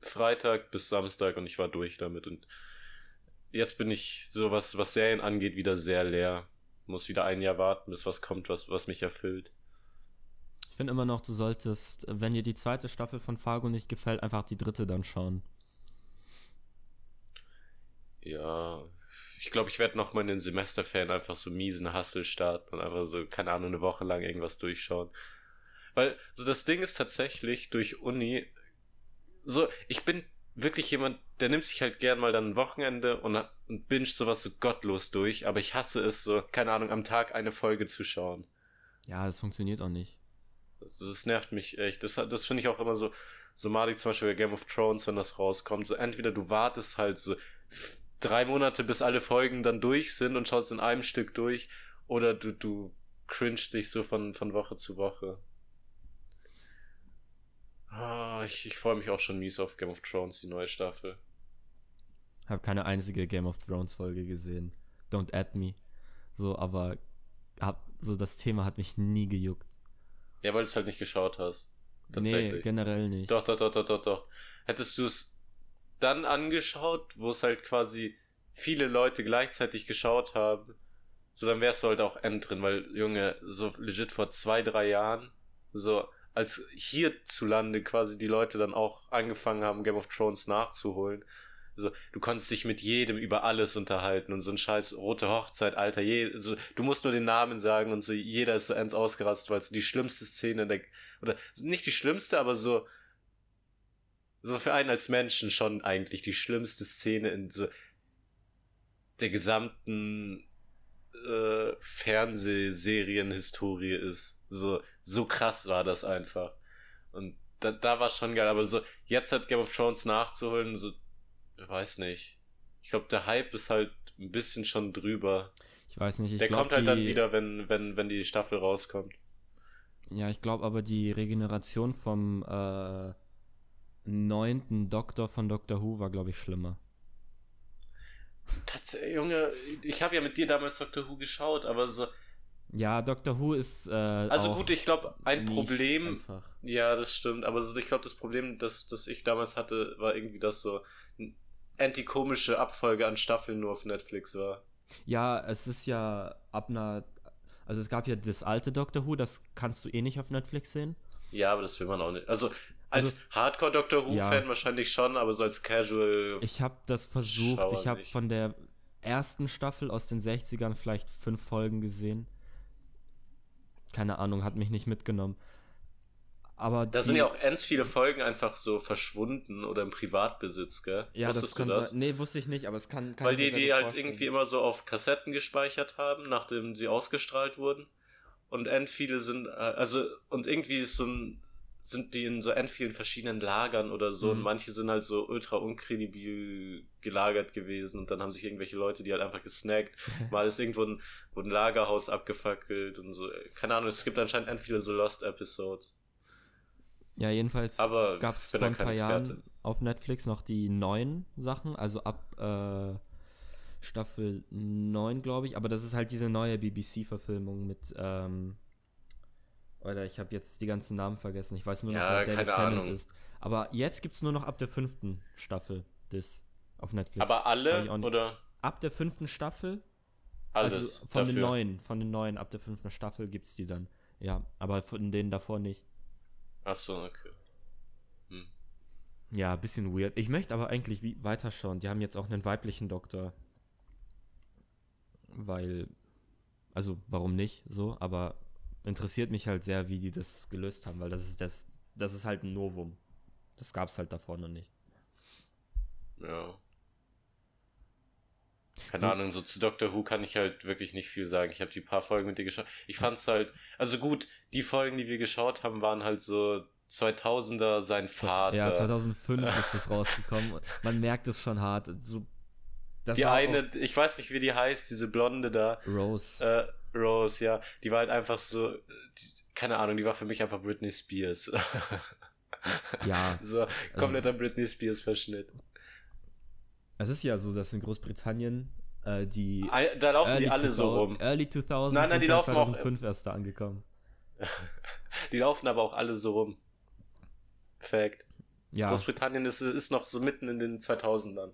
Freitag bis Samstag und ich war durch damit. Und jetzt bin ich so was, was Serien angeht, wieder sehr leer. Muss wieder ein Jahr warten, bis was kommt, was, was mich erfüllt. Ich finde immer noch, du solltest, wenn dir die zweite Staffel von Fargo nicht gefällt, einfach die dritte dann schauen. Ja, ich glaube, ich werde noch mal in den Semesterferien einfach so miesen Hustle starten und einfach so, keine Ahnung, eine Woche lang irgendwas durchschauen. Weil, so das Ding ist tatsächlich durch Uni, so, ich bin wirklich jemand, der nimmt sich halt gern mal dann ein Wochenende und, und binge sowas so gottlos durch, aber ich hasse es so, keine Ahnung, am Tag eine Folge zu schauen. Ja, das funktioniert auch nicht. Das, das nervt mich echt. Das, das finde ich auch immer so, so malig zum Beispiel bei Game of Thrones, wenn das rauskommt. So entweder du wartest halt so drei Monate, bis alle Folgen dann durch sind und schaust in einem Stück durch, oder du, du cringe dich so von, von Woche zu Woche. Ah, ich, ich freue mich auch schon mies auf Game of Thrones, die neue Staffel. Habe keine einzige Game of Thrones Folge gesehen. Don't add me. So, aber hab, so das Thema hat mich nie gejuckt. Ja, weil du es halt nicht geschaut hast. Nee, generell nicht. Doch, doch, doch, doch, doch, doch. Hättest du es dann angeschaut, wo es halt quasi viele Leute gleichzeitig geschaut haben, so dann wärst du halt auch end drin, weil, Junge, so legit vor zwei, drei Jahren, so als hierzulande quasi die Leute dann auch angefangen haben, Game of Thrones nachzuholen. So, du konntest dich mit jedem über alles unterhalten und so ein scheiß rote Hochzeit, Alter, je, so, du musst nur den Namen sagen und so, jeder ist so ends ausgerastet, weil es die schlimmste Szene der, oder nicht die schlimmste, aber so, so für einen als Menschen schon eigentlich die schlimmste Szene in so der gesamten äh, Fernsehserienhistorie ist. So, so krass war das einfach. Und da, da war schon geil, aber so, jetzt hat Game of Thrones nachzuholen, so, ich weiß nicht. Ich glaube, der Hype ist halt ein bisschen schon drüber. Ich weiß nicht, ich Der glaub, kommt halt die, dann wieder, wenn, wenn, wenn die Staffel rauskommt. Ja, ich glaube aber die Regeneration vom äh, neunten Doktor von Doctor Who war, glaube ich, schlimmer. Tatsächlich, Junge, ich habe ja mit dir damals Doctor Who geschaut, aber so. Ja, Doctor Who ist. Äh, Also gut, ich glaube, ein Problem. Einfach. Ja, das stimmt, aber so, ich glaube, das Problem, das, das ich damals hatte, war irgendwie, dass so eine antikomische Abfolge an Staffeln nur auf Netflix war. Ja, es ist ja ab einer. Also es gab ja das alte Doctor Who, das kannst du eh nicht auf Netflix sehen. Ja, aber das will man auch nicht. Also als Also- Hardcore Doctor Who-Fan Ja. wahrscheinlich schon, aber so als Casual. Ich habe das versucht. Ich habe von der ersten Staffel aus den 60ern vielleicht fünf Folgen gesehen. Keine Ahnung, hat mich nicht mitgenommen. Aber da sind ja auch ganz viele Folgen einfach so verschwunden oder im Privatbesitz, gell? Ja, das Wusstest du kann das? sein. Nee, wusste ich nicht, aber es kann, kann Weil die die halt vorstellen. irgendwie immer so auf Kassetten gespeichert haben, nachdem sie ausgestrahlt wurden. Und end viele sind, äh, also, und irgendwie ist so ein, sind die in so end vielen verschiedenen Lagern oder so und Mhm. manche sind halt so ultra unkredibil gelagert gewesen und dann haben sich irgendwelche Leute, die halt einfach gesnackt. Mal ist irgendwo ein, ein Lagerhaus abgefackelt und so. Keine Ahnung, es gibt anscheinend end viele so Lost Episodes. Ja, jedenfalls Aber gab es vor ein paar Jahren Experte. auf Netflix noch die neuen Sachen, also ab äh, Staffel 9, glaube ich. Aber das ist halt diese neue BBC-Verfilmung mit, ähm, Alter, ich habe jetzt die ganzen Namen vergessen. Ich weiß nur noch, Ja, wer David Tennant Ahnung. ist. Aber jetzt gibt es nur noch ab der fünften Staffel das auf Netflix. Aber alle oder Ab der fünften Staffel alles? also von den dafür? neuen, von den neuen, ab der fünften Staffel gibt's die dann. Ja, aber von denen davor nicht. Ach so, okay. Ja, bisschen weird. Ich möchte aber eigentlich wie weiterschauen. Die haben jetzt auch einen weiblichen Doktor. Weil, also warum nicht so, aber interessiert mich halt sehr, wie die das gelöst haben, weil das ist das, das ist halt ein Novum. Das gab's halt davor noch nicht. Ja. Keine So- Ahnung, so zu Doctor Who kann ich halt wirklich nicht viel sagen. Ich habe die paar Folgen mit dir geschaut. Ich fand's halt, also gut, die Folgen, die wir geschaut haben, waren halt so 2000er sein Vater. Ja, 2005 ist das rausgekommen. Man merkt es schon hart. So, die eine, ich weiß nicht, wie die heißt, diese Blonde da, Rose. äh, Rose, ja, die war halt einfach so, die, keine Ahnung, die war für mich einfach Britney Spears. ja, so, kompletter Britney Spears Verschnitt. es ist ja so, dass in Großbritannien äh, die Ei- Da laufen die Early alle so 2000 rum. Early 2000 Nein, nein, die laufen auch- 2005 erst da angekommen. Die laufen aber auch alle so rum. Fact. Ja, Großbritannien ist, ist noch so mitten in den 2000ern.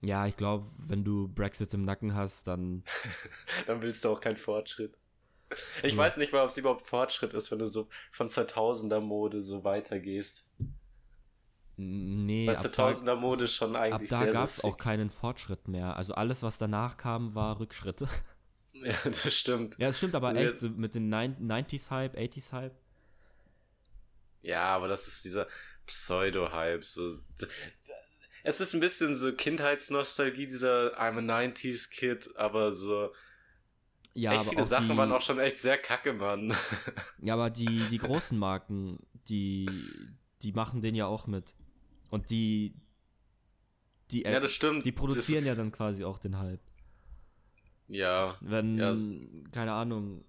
Ja, ich glaube, wenn du Brexit im Nacken hast, dann Dann willst du auch keinen Fortschritt. Ich So. weiß nicht mal, ob es überhaupt Fortschritt ist, wenn du so von 2000er Mode so weitergehst. nee, Weil ab da, 2000er Mode schon ab eigentlich da sehr, gab es auch keinen Fortschritt mehr. Also alles, was danach kam, war Rückschritte. Ja, das stimmt. ja, es stimmt aber Also echt, so mit den 90s Hype, 80s Hype. Ja, aber das ist dieser Pseudo-Hype. So. Es ist ein bisschen so Kindheitsnostalgie, dieser I'm a 90s Kid, aber so Ja, echt aber viele Sachen die, waren auch schon echt sehr kacke, Mann. Ja, aber die, die großen Marken, die, die machen den ja auch mit. Und die, die, ja, das stimmt. die produzieren ja dann quasi auch den Hype. Das, ja, Wenn, Ja, keine Ahnung,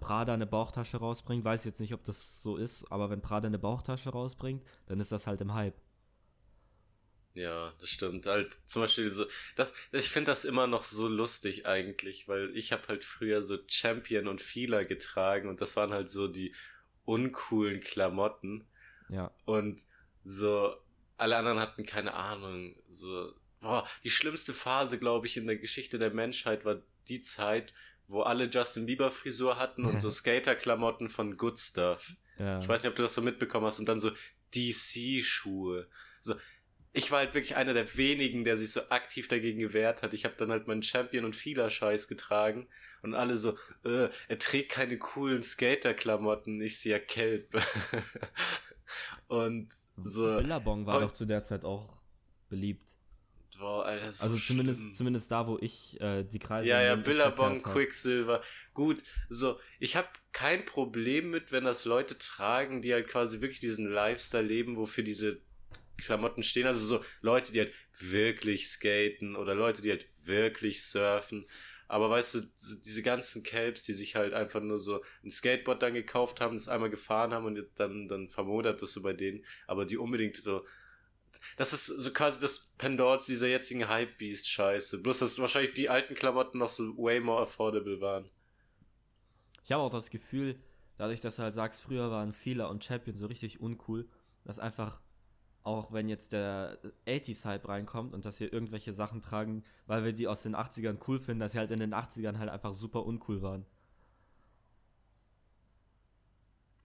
Prada eine Bauchtasche rausbringt, weiß jetzt nicht, ob das so ist, aber wenn Prada eine Bauchtasche rausbringt, dann ist das halt im Hype. Ja, das stimmt. Halt zum Beispiel so, das, ich finde das immer noch so lustig eigentlich, weil ich habe halt früher so Champion und Feeler getragen und das waren halt so die uncoolen Klamotten. Ja. Und so alle anderen hatten keine Ahnung. So, boah, die schlimmste Phase, glaube ich, in der Geschichte der Menschheit war die Zeit, wo alle Justin Bieber Frisur hatten und so Skater-Klamotten von Good Stuff. Ja. Ich weiß nicht, ob du das so mitbekommen hast und dann so DC-Schuhe. So, ich war halt wirklich einer der wenigen, der sich so aktiv dagegen gewehrt hat. Ich habe dann halt meinen Champion und Fieler-Scheiß getragen und alle so, äh, er trägt keine coolen Skater-Klamotten, ich sehe ja Kelp. und so. Billabong war doch zu der Zeit auch beliebt. Boah, Alter, so also zumindest, schlimm. zumindest da, wo ich äh, die Kreise. Ja, ja, Billabong. Quicksilver. Gut, so, ich habe kein Problem mit, wenn das Leute tragen, die halt quasi wirklich diesen Lifestyle leben, wofür diese Klamotten stehen. Also so Leute, die halt wirklich skaten oder Leute, die halt wirklich surfen. Aber weißt du, diese ganzen Kelps, die sich halt einfach nur so ein Skateboard dann gekauft haben, das einmal gefahren haben und dann, dann vermodert das so bei denen, aber die unbedingt so. Das ist so quasi das Pendant dieser jetzigen Hypebeast-Scheiße. Bloß, dass wahrscheinlich die alten Klamotten noch so way more affordable waren. Ich habe auch das Gefühl, dadurch, dass du halt sagst, früher waren Fehler und Champion so richtig uncool, dass einfach, auch wenn jetzt der 80s-Hype reinkommt und dass wir irgendwelche Sachen tragen, weil wir die aus den 80ern cool finden, dass sie halt in den 80ern halt einfach super uncool waren.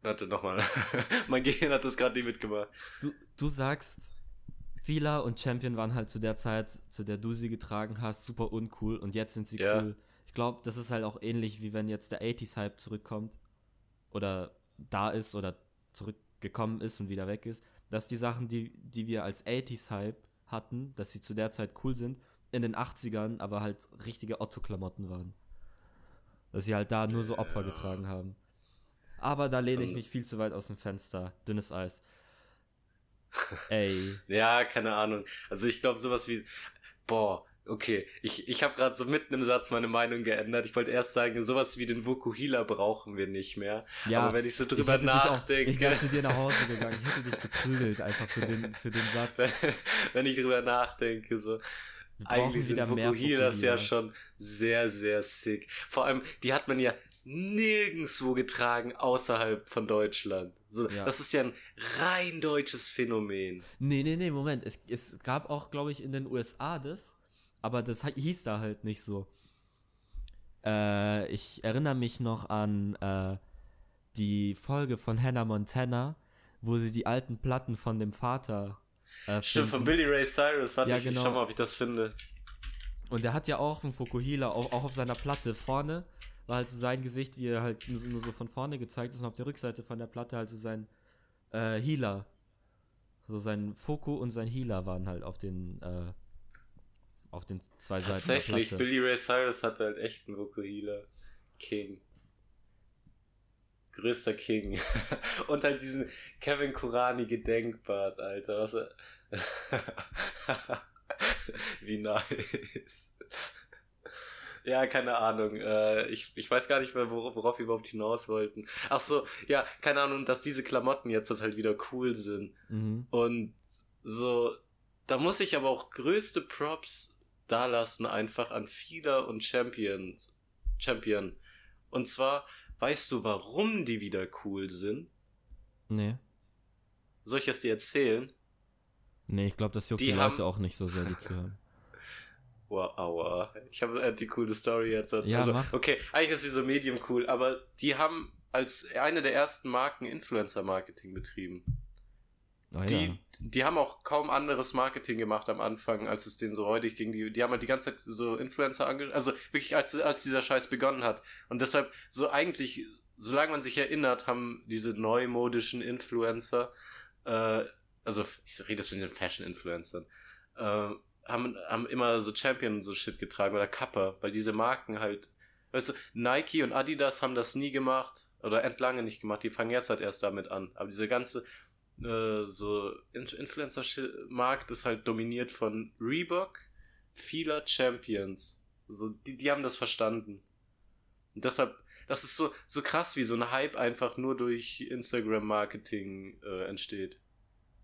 Warte, nochmal. mein Gehirn hat das gerade nicht mitgemacht. Du, du sagst, Fila und Champion waren halt zu der Zeit, zu der du sie getragen hast, super uncool und jetzt sind sie Ja. cool. Ich glaube, das ist halt auch ähnlich, wie wenn jetzt der 80s-Hype zurückkommt oder da ist oder zurückgekommen ist und wieder weg ist, dass die Sachen, die, die wir als 80s-Hype hatten, dass sie zu der Zeit cool sind, in den 80ern aber halt richtige Otto-Klamotten waren. Dass sie halt da nur so Opfer Ja. getragen haben. Aber da lehne ich Und- mich viel zu weit aus dem Fenster. Dünnes Eis. Ey. Ja, keine Ahnung. Also ich glaube sowas wie, boah, okay, ich, ich habe gerade so mitten im Satz meine Meinung geändert. Ich wollte erst sagen, sowas wie den Vokuhila brauchen wir nicht mehr. Ja, Aber wenn ich so ich drüber hätte dich auch, nachdenke, ich wäre zu dir nach Hause gegangen. Ich hätte dich geprügelt einfach für den, für den Satz. wenn, wenn ich drüber nachdenke, so, eigentlich sind Vokuhilas ja schon sehr, sehr sick. Vor allem, die hat man ja nirgendwo getragen außerhalb von Deutschland. So, Ja. Das ist ja ein rein deutsches Phänomen. Nee, nee, nee, Moment. Es, es gab auch, glaube ich, in den USA das, aber das hi- hieß da halt nicht so. Äh, ich erinnere mich noch an äh, die Folge von Hannah Montana, wo sie die alten Platten von dem Vater. Äh, Stimmt, von. Billy Ray Cyrus. Warte, Ja, ich, genau. ich schau mal, ob ich das finde. Und der hat ja auch einen Fokuhila, auch, auch auf seiner Platte vorne, war halt so sein Gesicht, wie er halt nur so, nur so von vorne gezeigt ist und auf der Rückseite von der Platte halt so sein äh, Healer. So sein Foku und sein Healer waren halt auf den, äh, auf den zwei Seiten Tatsächlich. Billy Ray Cyrus hatte halt echt einen Vokuhila. King. Größter King. Und halt diesen Kevin Kurani Gedenkbart, Alter. Was er... Wie nice. Ja, keine Ahnung. Äh, ich, ich weiß gar nicht mehr, worauf, worauf wir überhaupt hinaus wollten. Ach so, ja, keine Ahnung, dass diese Klamotten jetzt halt wieder cool sind. Mhm. Und so, da muss ich aber auch größte Props dalassen einfach an Feeder und Champions. Champion. Und zwar, weißt du, warum die wieder cool sind? Nee. Soll ich es dir erzählen? Nee, ich glaube, das juckt Die die, Leute haben- auch nicht so sehr, die zu hören. Wow, aua. Ich habe äh, die coole Story jetzt. Ja, also, mach. okay, eigentlich ist sie so medium cool, aber die haben als eine der ersten Marken Influencer-Marketing betrieben. Oh, ja. die, die haben auch kaum anderes Marketing gemacht am Anfang, als es denen so räudig ging. Die, die haben halt die ganze Zeit so Influencer ange... Also wirklich, als, als dieser Scheiß begonnen hat. Und deshalb, so eigentlich, solange man sich erinnert, haben diese neumodischen Influencer, äh, also ich rede jetzt von den Fashion-Influencern, äh, haben, haben immer so Champion und so Shit getragen oder Kappa, weil diese Marken halt, weißt du, Nike und Adidas haben das nie gemacht oder entlange nicht gemacht, die fangen jetzt halt erst damit an. Aber diese ganze äh, so In Influencer-Markt ist halt dominiert von Reebok, vieler Champions. So, die, die haben das verstanden. Und deshalb das ist so, so krass, wie so ein Hype einfach nur durch Instagram-Marketing äh, entsteht.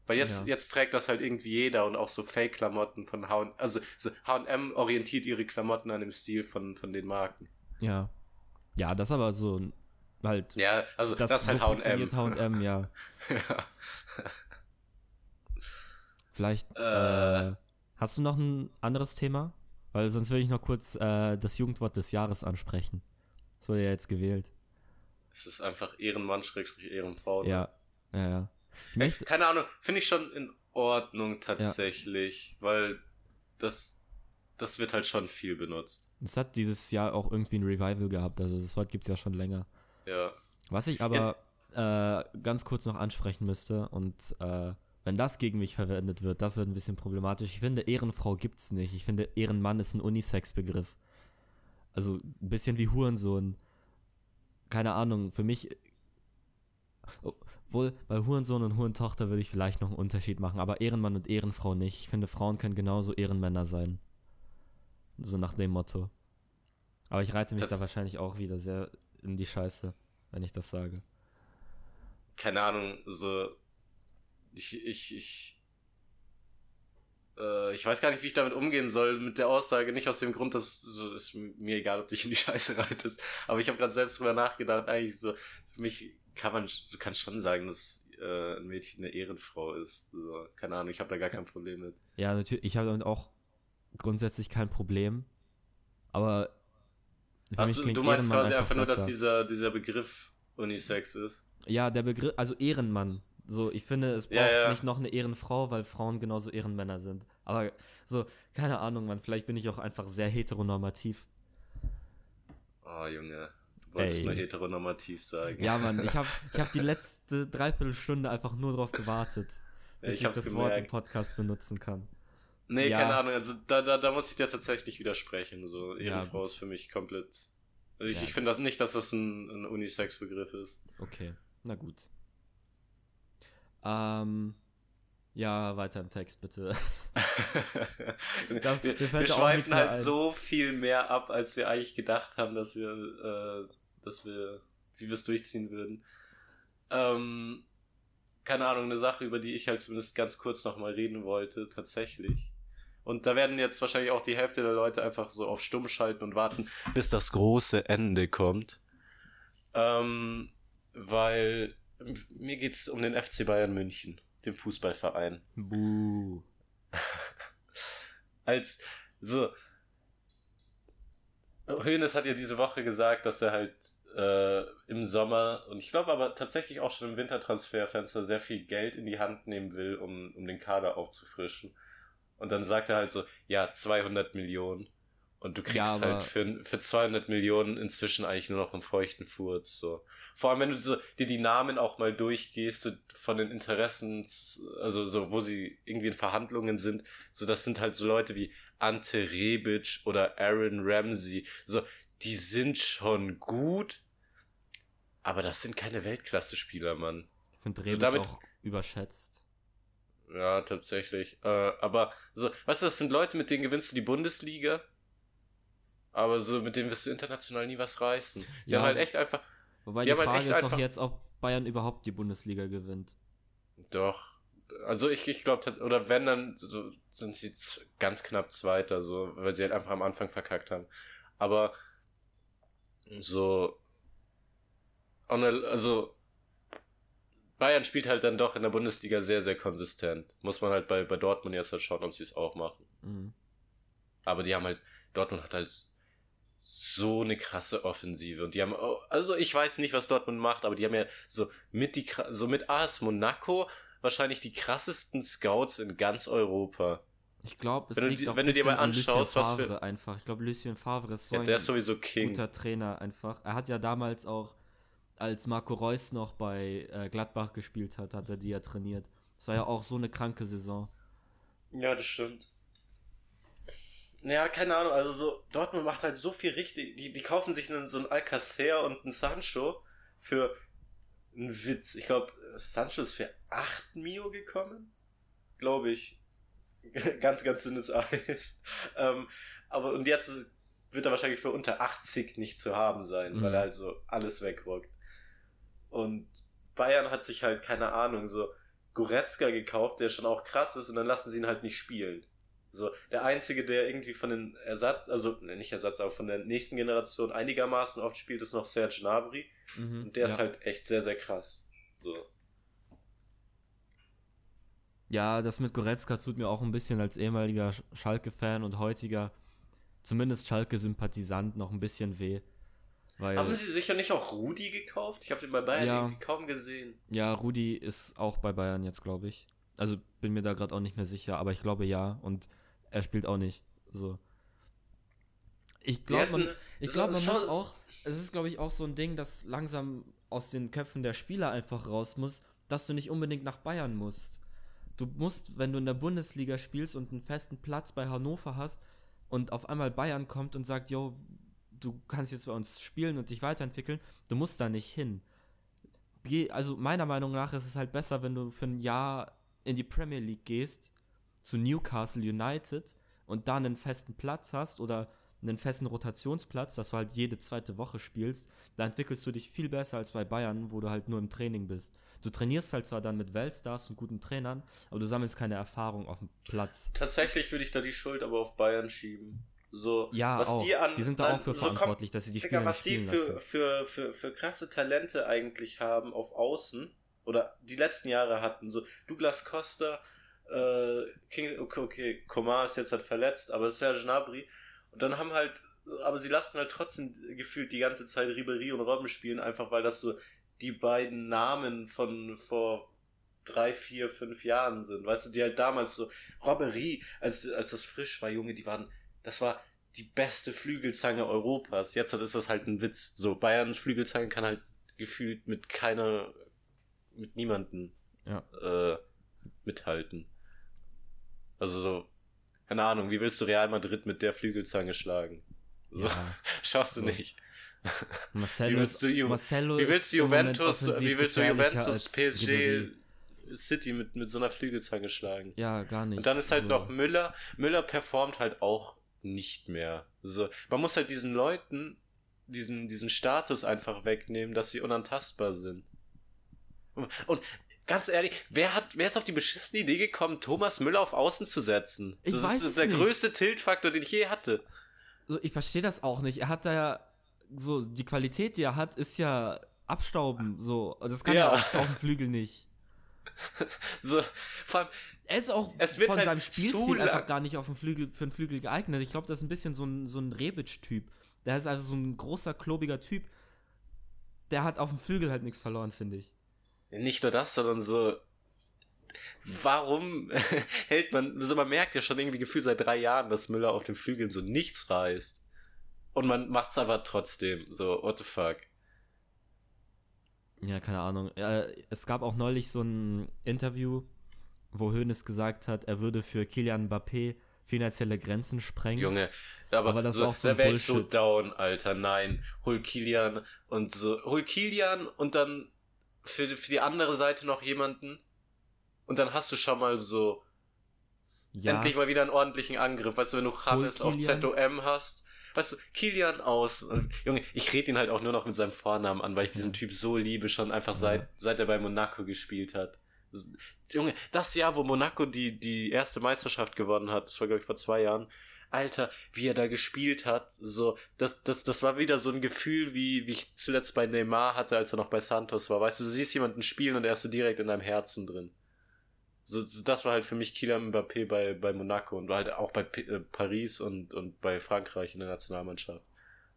Weil jetzt, ja. jetzt trägt das halt irgendwie jeder und auch so Fake-Klamotten von H&M, also so H&M orientiert ihre Klamotten an dem Stil von, von den Marken. Ja. Ja, das aber so halt. Ja, also das, das ist halt H&M. H&M, ja. ja. Vielleicht, äh, äh, hast du noch ein anderes Thema? Weil sonst würde ich noch kurz äh, das Jugendwort des Jahres ansprechen. Das wurde ja jetzt gewählt. Es ist einfach Ehrenmann, Schrägstrich Ehrenfrau. Ne? Ja, ja, ja. Ich möchte... Keine Ahnung, finde ich schon in Ordnung tatsächlich, ja. weil das, das wird halt schon viel benutzt. Es hat dieses Jahr auch irgendwie ein Revival gehabt, also das Wort gibt es ja schon länger. Ja. Was ich aber ja. Äh, ganz kurz noch ansprechen müsste und äh, wenn das gegen mich verwendet wird, das wird ein bisschen problematisch. Ich finde, Ehrenfrau gibt's nicht. Ich finde, Ehrenmann ist ein Unisex-Begriff. Also ein bisschen wie Hurensohn. Keine Ahnung, für mich. Obwohl, bei Hurensohn und Hurentochter würde ich vielleicht noch einen Unterschied machen, aber Ehrenmann und Ehrenfrau nicht. Ich finde, Frauen können genauso Ehrenmänner sein. So nach dem Motto. Aber ich reite mich das da wahrscheinlich auch wieder sehr in die Scheiße, wenn ich das sage. Keine Ahnung, so ich, ich, ich, äh, ich weiß gar nicht, wie ich damit umgehen soll mit der Aussage. Nicht aus dem Grund, dass so ist mir egal, ob dich in die Scheiße reitest. Aber ich habe gerade selbst drüber nachgedacht. Eigentlich so, für mich kann man, du kannst schon sagen, dass äh, ein Mädchen eine Ehrenfrau ist. So, keine Ahnung, ich habe da gar kein Problem mit. Ja, natürlich. Ich habe damit auch grundsätzlich kein Problem. Aber für mich du, du meinst quasi einfach nur, dass dieser, dieser Begriff Unisex ist. Ja, der Begriff, also Ehrenmann so, ich finde, es braucht ja, ja. nicht noch eine Ehrenfrau, weil Frauen genauso Ehrenmänner sind. Aber so, keine Ahnung, man, vielleicht bin ich auch einfach sehr heteronormativ. Oh, Junge. Du wolltest Ey. nur heteronormativ sagen. Ja, Mann, ich habe ich hab die letzte Dreiviertelstunde einfach nur darauf gewartet, bis ich, ich das gemerkt. Wort im Podcast benutzen kann. Nee, ja. keine Ahnung, also da, da, da muss ich dir tatsächlich widersprechen. So, Ehrenfrau ist für mich komplett. Ich, ja. ich finde das nicht, dass das ein, ein Unisex-Begriff ist. Okay, na gut. Ähm, ja, weiter im Text, bitte. da, wir, wir schweifen halt ein. so viel mehr ab, als wir eigentlich gedacht haben, dass wir, äh, dass wir, wie wir es durchziehen würden. Ähm, keine Ahnung, eine Sache, über die ich halt zumindest ganz kurz nochmal reden wollte, tatsächlich. Und da werden jetzt wahrscheinlich auch die Hälfte der Leute einfach so auf Stumm schalten und warten, bis das große Ende kommt. Ähm, weil mir geht's um den FC Bayern München, dem Fußballverein. Buh. Als so Hönes hat ja diese Woche gesagt, dass er halt äh, im Sommer und ich glaube aber tatsächlich auch schon im Wintertransferfenster sehr viel Geld in die Hand nehmen will, um, um den Kader aufzufrischen. Und dann sagt er halt so, ja, 200 Millionen. Und du kriegst ja, halt für, für 200 Millionen inzwischen eigentlich nur noch einen feuchten Furz, so. Vor allem, wenn du so, dir die Namen auch mal durchgehst, so von den Interessen, also so, wo sie irgendwie in Verhandlungen sind, so das sind halt so Leute wie Ante Rebic oder Aaron Ramsey, so, die sind schon gut, aber das sind keine Weltklasse-Spieler, Mann. Ich finde Rebic also auch überschätzt. Ja, tatsächlich. Äh, aber so, weißt du, das sind Leute, mit denen gewinnst du die Bundesliga, aber so mit denen wirst du international nie was reißen. Die ja, haben halt echt einfach, Wobei die, die Frage ist doch jetzt, ob Bayern überhaupt die Bundesliga gewinnt. Doch. Also ich, ich glaube, oder wenn, dann so sind sie ganz knapp Zweiter, so, weil sie halt einfach am Anfang verkackt haben. Aber so, also Bayern spielt halt dann doch in der Bundesliga sehr, sehr konsistent. Muss man halt bei, bei Dortmund jetzt halt schauen, ob sie es auch machen. Mhm. Aber die haben halt, Dortmund hat halt so eine krasse Offensive. Und die haben, also ich weiß nicht, was Dortmund macht, aber die haben ja so mit die, so mit AS Monaco wahrscheinlich die krassesten Scouts in ganz Europa. Ich glaube, es wenn liegt du, wenn du dir mal anschaust, was für einfach. Ich glaube, Lucien Favre ist so ja, der ist sowieso King. guter Trainer einfach. Er hat ja damals auch, als Marco Reus noch bei äh, Gladbach gespielt hat, hat er die ja trainiert. Das war ja auch so eine kranke Saison. Ja, das stimmt. Naja, keine Ahnung, also so, Dortmund macht halt so viel richtig. Die, die kaufen sich einen, so einen Alcacer und einen Sancho für einen Witz. Ich glaube, Sancho ist für 8 Mio gekommen. Glaube ich. ganz, ganz dünnes Eis. ähm, aber und jetzt wird er wahrscheinlich für unter 80 nicht zu haben sein, mhm. weil er halt so alles wegrockt. Und Bayern hat sich halt, keine Ahnung, so Goretzka gekauft, der schon auch krass ist, und dann lassen sie ihn halt nicht spielen. So, der einzige, der irgendwie von den Ersatz, also ne, nicht Ersatz, aber von der nächsten Generation einigermaßen oft spielt, ist noch Serge Gnabry. Mhm, und der ja. ist halt echt sehr, sehr krass. So. Ja, das mit Goretzka tut mir auch ein bisschen als ehemaliger Schalke-Fan und heutiger, zumindest Schalke-Sympathisant, noch ein bisschen weh. Weil, Haben sie sicher nicht auch Rudi gekauft? Ich habe den bei Bayern ja, kaum gesehen. Ja, Rudi ist auch bei Bayern jetzt, glaube ich. Also bin mir da gerade auch nicht mehr sicher, aber ich glaube ja. Und er spielt auch nicht. So. Ich glaube, man, ich glaub, man muss auch, es ist, glaube ich, auch so ein Ding, das langsam aus den Köpfen der Spieler einfach raus muss, dass du nicht unbedingt nach Bayern musst du musst, wenn du in der Bundesliga spielst und einen festen Platz bei Hannover hast und auf einmal Bayern kommt und sagt, yo, du kannst jetzt bei uns spielen und dich weiterentwickeln, du musst da nicht hin. Also meiner Meinung nach ist es halt besser, wenn du für ein Jahr in die Premier League gehst, zu Newcastle United und da einen festen Platz hast oder einen festen Rotationsplatz, dass du halt jede zweite Woche spielst, da entwickelst du dich viel besser als bei Bayern, wo du halt nur im Training bist. Du trainierst halt zwar dann mit Weltstars und guten Trainern, aber du sammelst keine Erfahrung auf dem Platz. Tatsächlich würde ich da die Schuld aber auf Bayern schieben. So, ja, was auch. die an, die sind da auch für so verantwortlich, dass sie die Spieler was die für, für, für, für krasse Talente eigentlich haben auf Außen oder die letzten Jahre hatten, so Douglas Costa, äh, King, okay, okay, Komar ist jetzt halt verletzt, aber Serge Gnabry und dann haben halt, aber sie lassen halt trotzdem gefühlt die ganze Zeit Ribery und Robben spielen, einfach weil das so die beiden Namen von vor drei, vier, fünf Jahren sind. Weißt du, die halt damals so, Robbery, als, als das frisch war, Junge, die waren, das war die beste Flügelzange Europas. Jetzt ist das halt ein Witz. So, Bayerns Flügelzange kann halt gefühlt mit keiner, mit niemanden ja. äh, mithalten. Also so, keine Ahnung, wie willst du Real Madrid mit der Flügelzange schlagen? Ja. Schaffst du so. nicht. Marcelo, wie willst du, Ju Marcelo wie willst du Juventus, wie willst du Juventus PSG City mit, mit so einer Flügelzange schlagen? Ja, gar nicht. Und dann ist halt so. noch Müller. Müller performt halt auch nicht mehr. So, man muss halt diesen Leuten diesen, diesen Status einfach wegnehmen, dass sie unantastbar sind. Und Ganz ehrlich, wer hat, wer ist auf die beschissene Idee gekommen, Thomas Müller auf Außen zu setzen? Ich das weiß ist der nicht. größte Tiltfaktor, den ich je hatte. ich verstehe das auch nicht. Er hat da ja so, die Qualität, die er hat, ist ja abstauben, so. Das kann ja. er auf, auf dem Flügel nicht. so, vor allem, er ist auch von halt seinem Spielstil einfach gar nicht auf dem Flügel, für den Flügel geeignet. Ich glaube, das ist ein bisschen so ein, so ein Rebic-Typ. Der ist also so ein großer, klobiger Typ. Der hat auf dem Flügel halt nichts verloren, finde ich. Nicht nur das, sondern so. Warum hält man. Also man merkt ja schon irgendwie gefühlt seit drei Jahren, dass Müller auf den Flügeln so nichts reißt. Und man macht's aber trotzdem. So, what the fuck. Ja, keine Ahnung. Es gab auch neulich so ein Interview, wo Hoeneß gesagt hat, er würde für Kilian Mbappé finanzielle Grenzen sprengen. Junge, aber, aber das so, auch so da wäre ich so down, Alter. Nein, hol Kilian und so, hol Kilian und dann für, für die andere Seite noch jemanden und dann hast du schon mal so ja. endlich mal wieder einen ordentlichen Angriff. Weißt du, wenn du James auf ZOM hast, weißt du, Kilian aus. Und, Junge, ich rede ihn halt auch nur noch mit seinem Vornamen an, weil ich diesen Typ so liebe, schon einfach seit, seit er bei Monaco gespielt hat. Junge, das Jahr, wo Monaco die, die erste Meisterschaft gewonnen hat, das war, glaube ich, vor zwei Jahren, Alter, wie er da gespielt hat, so, das, das, das war wieder so ein Gefühl, wie, wie ich zuletzt bei Neymar hatte, als er noch bei Santos war. Weißt du, du siehst jemanden spielen und er ist so direkt in deinem Herzen drin. So, so das war halt für mich Kylian Mbappé bei, bei Monaco und war halt auch bei P äh, Paris und, und bei Frankreich in der Nationalmannschaft.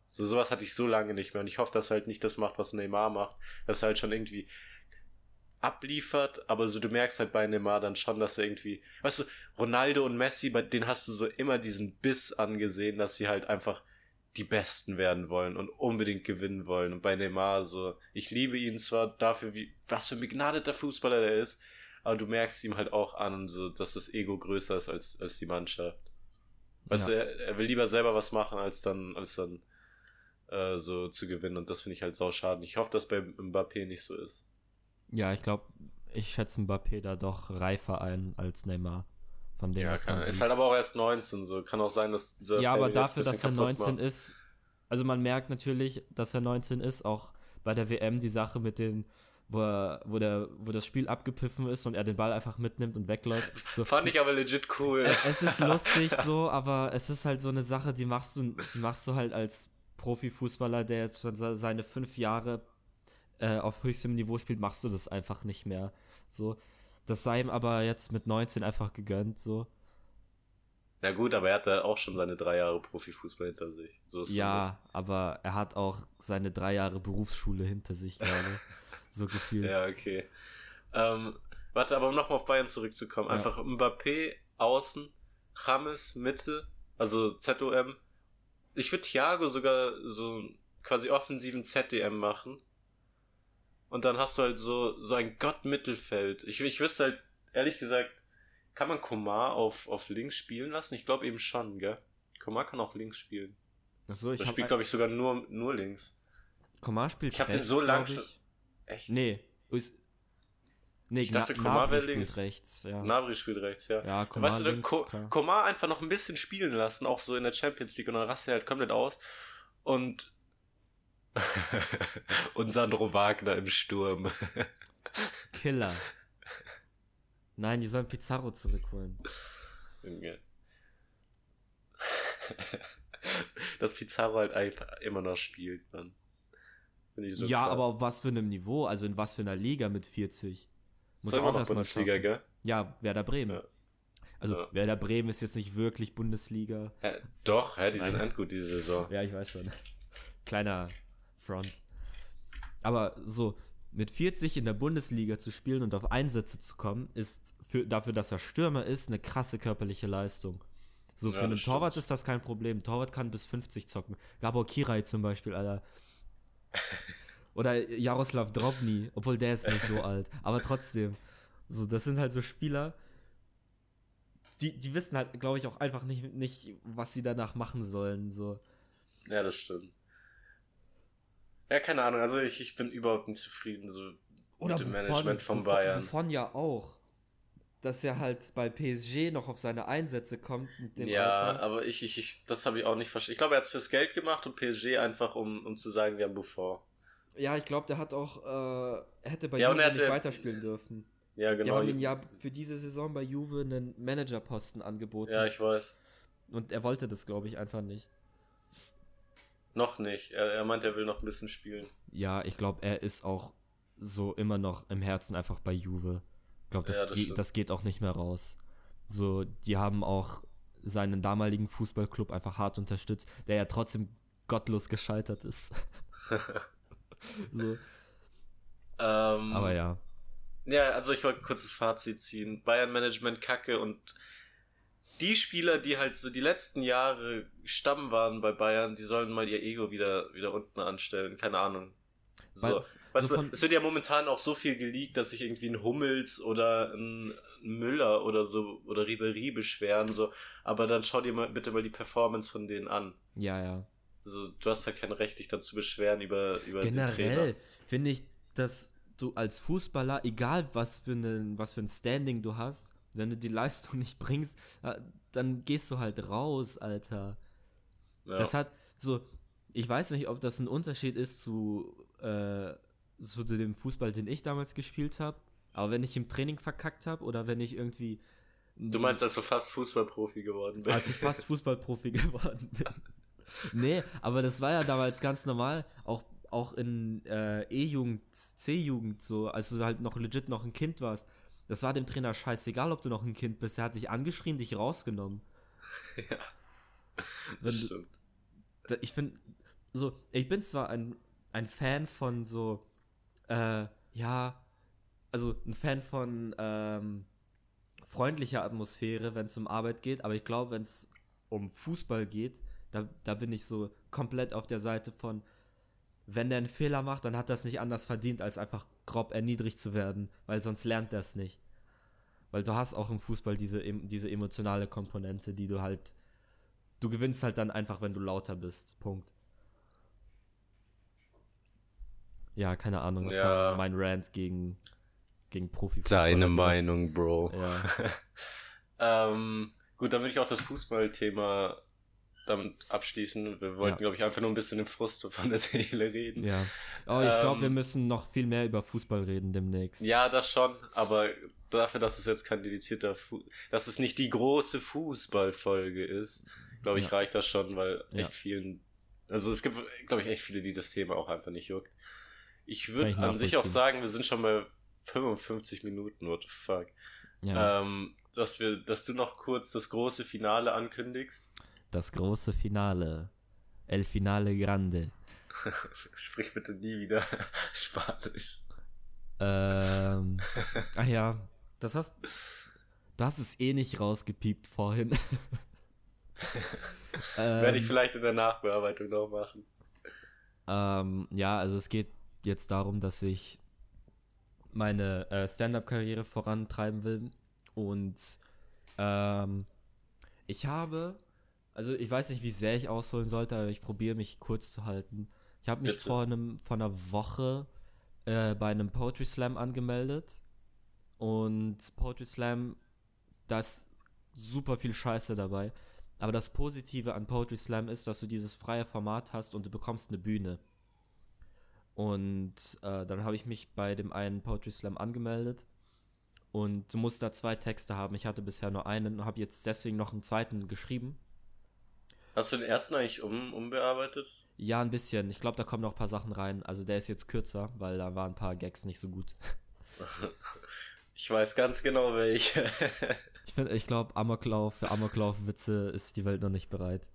So, sowas hatte ich so lange nicht mehr und ich hoffe, dass er halt nicht das macht, was Neymar macht, dass er halt schon irgendwie abliefert, aber so du merkst halt bei Neymar dann schon, dass er irgendwie, weißt du, Ronaldo und Messi, bei denen hast du so immer diesen Biss angesehen, dass sie halt einfach die Besten werden wollen und unbedingt gewinnen wollen. Und bei Neymar so, ich liebe ihn zwar dafür, wie, was für ein begnadeter Fußballer der ist, aber du merkst ihm halt auch an, so, dass das Ego größer ist als, als die Mannschaft. Weißt ja. du, er, er, will lieber selber was machen, als dann, als dann äh, so zu gewinnen. Und das finde ich halt sau schade. Ich hoffe, dass bei Mbappé nicht so ist. Ja, ich glaube, ich schätze Mbappé da doch reifer ein als Neymar. von dem, Ja, kann, ist halt aber auch erst 19, so. Kann auch sein, dass dieser ja, aber dafür, dass er kaputt 19 macht. ist, also man merkt natürlich, dass er 19 ist, auch bei der WM die Sache mit den, wo, er, wo, der, wo das Spiel abgepfiffen ist und er den Ball einfach mitnimmt und wegläuft. So, Fand ich aber legit cool. Es ist lustig so, aber es ist halt so eine Sache, die machst du, die machst du halt als Profifußballer, der jetzt schon se- seine fünf Jahre äh, auf höchstem Niveau spielt, machst du das einfach nicht mehr. So, das sei ihm aber jetzt mit 19 einfach gegönnt. So, Na gut, aber er hatte auch schon seine drei Jahre Profifußball hinter sich. So ja, aber er hat auch seine drei Jahre Berufsschule hinter sich gerade, so gefühlt. Ja, okay. Ähm, warte, aber um nochmal auf Bayern zurückzukommen. Ja. Einfach Mbappé außen, James Mitte, also ZOM. Ich würde Thiago sogar so quasi offensiven ZDM machen. Und dann hast du halt so, so ein Gott-Mittelfeld. Ich, ich wüsste halt, ehrlich gesagt, kann man Komar auf, auf links spielen lassen? Ich glaube eben schon, gell? Komar kann auch links spielen. Achso, ich hab spielt, glaube ich, sogar nur, nur links. Komar spielt Ich hab den so lang schon-. Echt? Nee, ist, nee, Ich dachte, Gna- Komar Gnabry wär links. spielt rechts, ja. Nabri spielt rechts, ja. Ja, Komar weißt du, links, Ko klar. Komar einfach noch ein bisschen spielen lassen, auch so in der Champions League und dann rastet er halt komplett aus. Und und Sandro Wagner im Sturm. Killer. Nein, die sollen Pizarro zurückholen. Junge. Dass Pizarro halt einfach immer noch spielt, Mann. So ja, krass. aber auf was für einem Niveau? Also in was für einer Liga mit 40? Muss immer auch erstmal Bundesliga, schaffen. gell? Ja, Werder Bremen. Ja. Also Ja. Werder Bremen ist jetzt nicht wirklich Bundesliga. Hä, doch, hä, die sind endgut diese Saison. Ja, ich weiß schon. Kleiner Front. Aber so, mit 40 in der Bundesliga zu spielen und auf Einsätze zu kommen, ist für, dafür, dass er Stürmer ist, eine krasse körperliche Leistung. So, Ja, für einen das stimmt. Torwart ist das kein Problem. Torwart kann bis 50 zocken. Gabor Kirai zum Beispiel, Alter. Oder Jaroslav Drobny, obwohl der ist nicht so alt. Aber trotzdem. So, das sind halt so Spieler, die, die wissen halt, glaube ich, auch einfach nicht, nicht, was sie danach machen sollen. So. Ja, das stimmt. Ja, keine Ahnung, also ich, ich bin überhaupt nicht zufrieden so Oder mit dem Buffon, Management von Buffon, Bayern. Buffon ja auch. Dass er halt bei PSG noch auf seine Einsätze kommt mit dem ja, Alter. aber ich, ich, ich das habe ich auch nicht verstanden. Ich glaube, er hat es fürs Geld gemacht und PSG einfach, um, um zu sagen, wir haben Buffon. Ja, ich glaube, der hat auch, äh, er hätte bei Ja, Juve nicht weiterspielen dürfen. Ja, Die genau. haben ihn ja für diese Saison bei Juve einen Managerposten angeboten. ja, ich weiß. und er wollte das, glaube ich, einfach nicht. Noch nicht. Er, er meint, er will noch ein bisschen spielen. Ja, ich glaube, er ist auch so immer noch im Herzen einfach bei Juve. Ich glaube, das, Ja, das ge- das geht auch nicht mehr raus. So, die haben auch seinen damaligen Fußballclub einfach hart unterstützt, der ja trotzdem gottlos gescheitert ist. so, Ähm, aber ja. Ja, also ich wollte kurz das Fazit ziehen. Bayern-Management kacke und die Spieler, die halt so die letzten Jahre Stamm waren bei Bayern, die sollen mal ihr Ego wieder, wieder unten anstellen. Keine Ahnung. So. Weil- weißt so du, es wird ja momentan auch so viel geleakt, dass sich irgendwie ein Hummels oder ein Müller oder so oder Ribery beschweren, so. Aber dann schau dir mal bitte mal die Performance von denen an. Ja, ja. Also, du hast ja kein Recht, dich dann zu beschweren über, über. Generell finde ich, dass du als Fußballer, egal was für, ein, was für ein Standing du hast, wenn du die Leistung nicht bringst, äh, dann gehst du halt raus, Alter. Ja. Das hat so, ich weiß nicht, ob das ein Unterschied ist zu, äh, zu dem Fußball, den ich damals gespielt habe. Aber wenn ich im Training verkackt habe oder wenn ich irgendwie. du meinst, als du fast Fußballprofi geworden bist. Als ich fast Fußballprofi geworden bin. Nee, aber das war ja damals ganz normal. Auch, auch in äh, E-Jugend, C-Jugend so, als du halt noch legit noch ein Kind warst. Das war dem Trainer scheißegal, ob du noch ein Kind bist. Er hat dich angeschrien, dich rausgenommen. ja. Das stimmt. da- ich finde, so, ich bin zwar ein, ein Fan von so, äh, ja, also ein Fan von ähm, freundlicher Atmosphäre, wenn es um Arbeit geht, aber ich glaube, wenn es um Fußball geht, da, da bin ich so komplett auf der Seite von, wenn der einen Fehler macht, dann hat das nicht anders verdient, als einfach grob erniedrigt zu werden, weil sonst lernt er es nicht. Weil du hast auch im Fußball diese, diese emotionale Komponente, die du halt du gewinnst halt dann einfach, wenn du lauter bist. Punkt. Ja, keine Ahnung. Das Ja. war mein Rant gegen, gegen Profifußball. Deine Meinung, Bro. Ja. Ähm, gut, dann würde ich auch das Fußballthema damit abschließen. Wir wollten, ja. glaube ich, einfach nur ein bisschen den Frust von der Seele reden. Ja. Oh, ich glaube, ähm, wir müssen noch viel mehr über Fußball reden demnächst. Ja, das schon, aber dafür, dass es jetzt kein dedizierter, Fu dass es nicht die große Fußballfolge ist, glaube ich, ja. reicht das schon, weil echt ja. vielen, also es gibt, glaube ich, echt viele, die das Thema auch einfach nicht juckt. Ich würde an sich auch sagen, wir sind schon bei 55 Minuten, what the fuck. Ja. Ähm, dass wir, dass du noch kurz das große Finale ankündigst. Das große Finale. El Finale Grande. Sprich bitte nie wieder Spanisch. Ähm, ach ja, das hast, das ist eh nicht rausgepiept vorhin. Werde ich ähm, vielleicht in der Nachbearbeitung noch machen. Ähm, ja, also es geht jetzt darum, dass ich meine äh, Stand-up-Karriere vorantreiben will. Und ähm, ich habe, also ich weiß nicht, wie sehr ich ausholen sollte, aber ich probiere mich kurz zu halten. Ich habe mich vor, einem, vor einer Woche äh, bei einem Poetry Slam angemeldet. Und Poetry Slam, da ist super viel Scheiße dabei. Aber das Positive an Poetry Slam ist, dass du dieses freie Format hast und du bekommst eine Bühne. Und äh, dann habe ich mich bei dem einen Poetry Slam angemeldet. Und du musst da zwei Texte haben. Ich hatte bisher nur einen und habe jetzt deswegen noch einen zweiten geschrieben. Hast du den ersten eigentlich um, umbearbeitet? Ja, ein bisschen. Ich glaube, da kommen noch ein paar Sachen rein. Also der ist jetzt kürzer, weil da waren ein paar Gags nicht so gut. Ich weiß ganz genau welche. ich finde, ich glaube, Amoklauf für Amoklauf-Witze ist die Welt noch nicht bereit.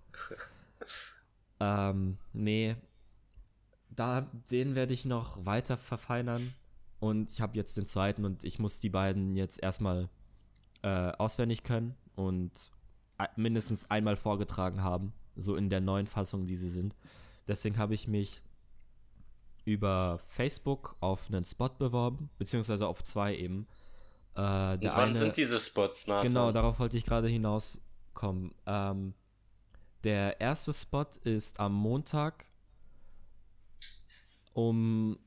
ähm, nee, da, den werde ich noch weiter verfeinern. Und ich habe jetzt den zweiten und ich muss die beiden jetzt erstmal äh, auswendig können und mindestens einmal vorgetragen haben. So in der neuen Fassung, die sie sind. Deswegen habe ich mich über Facebook auf einen Spot beworben, beziehungsweise auf zwei eben. Äh, und wann eine, sind diese Spots, Nathan? Genau, darauf wollte ich gerade hinauskommen. Ähm, der erste Spot ist am Montag um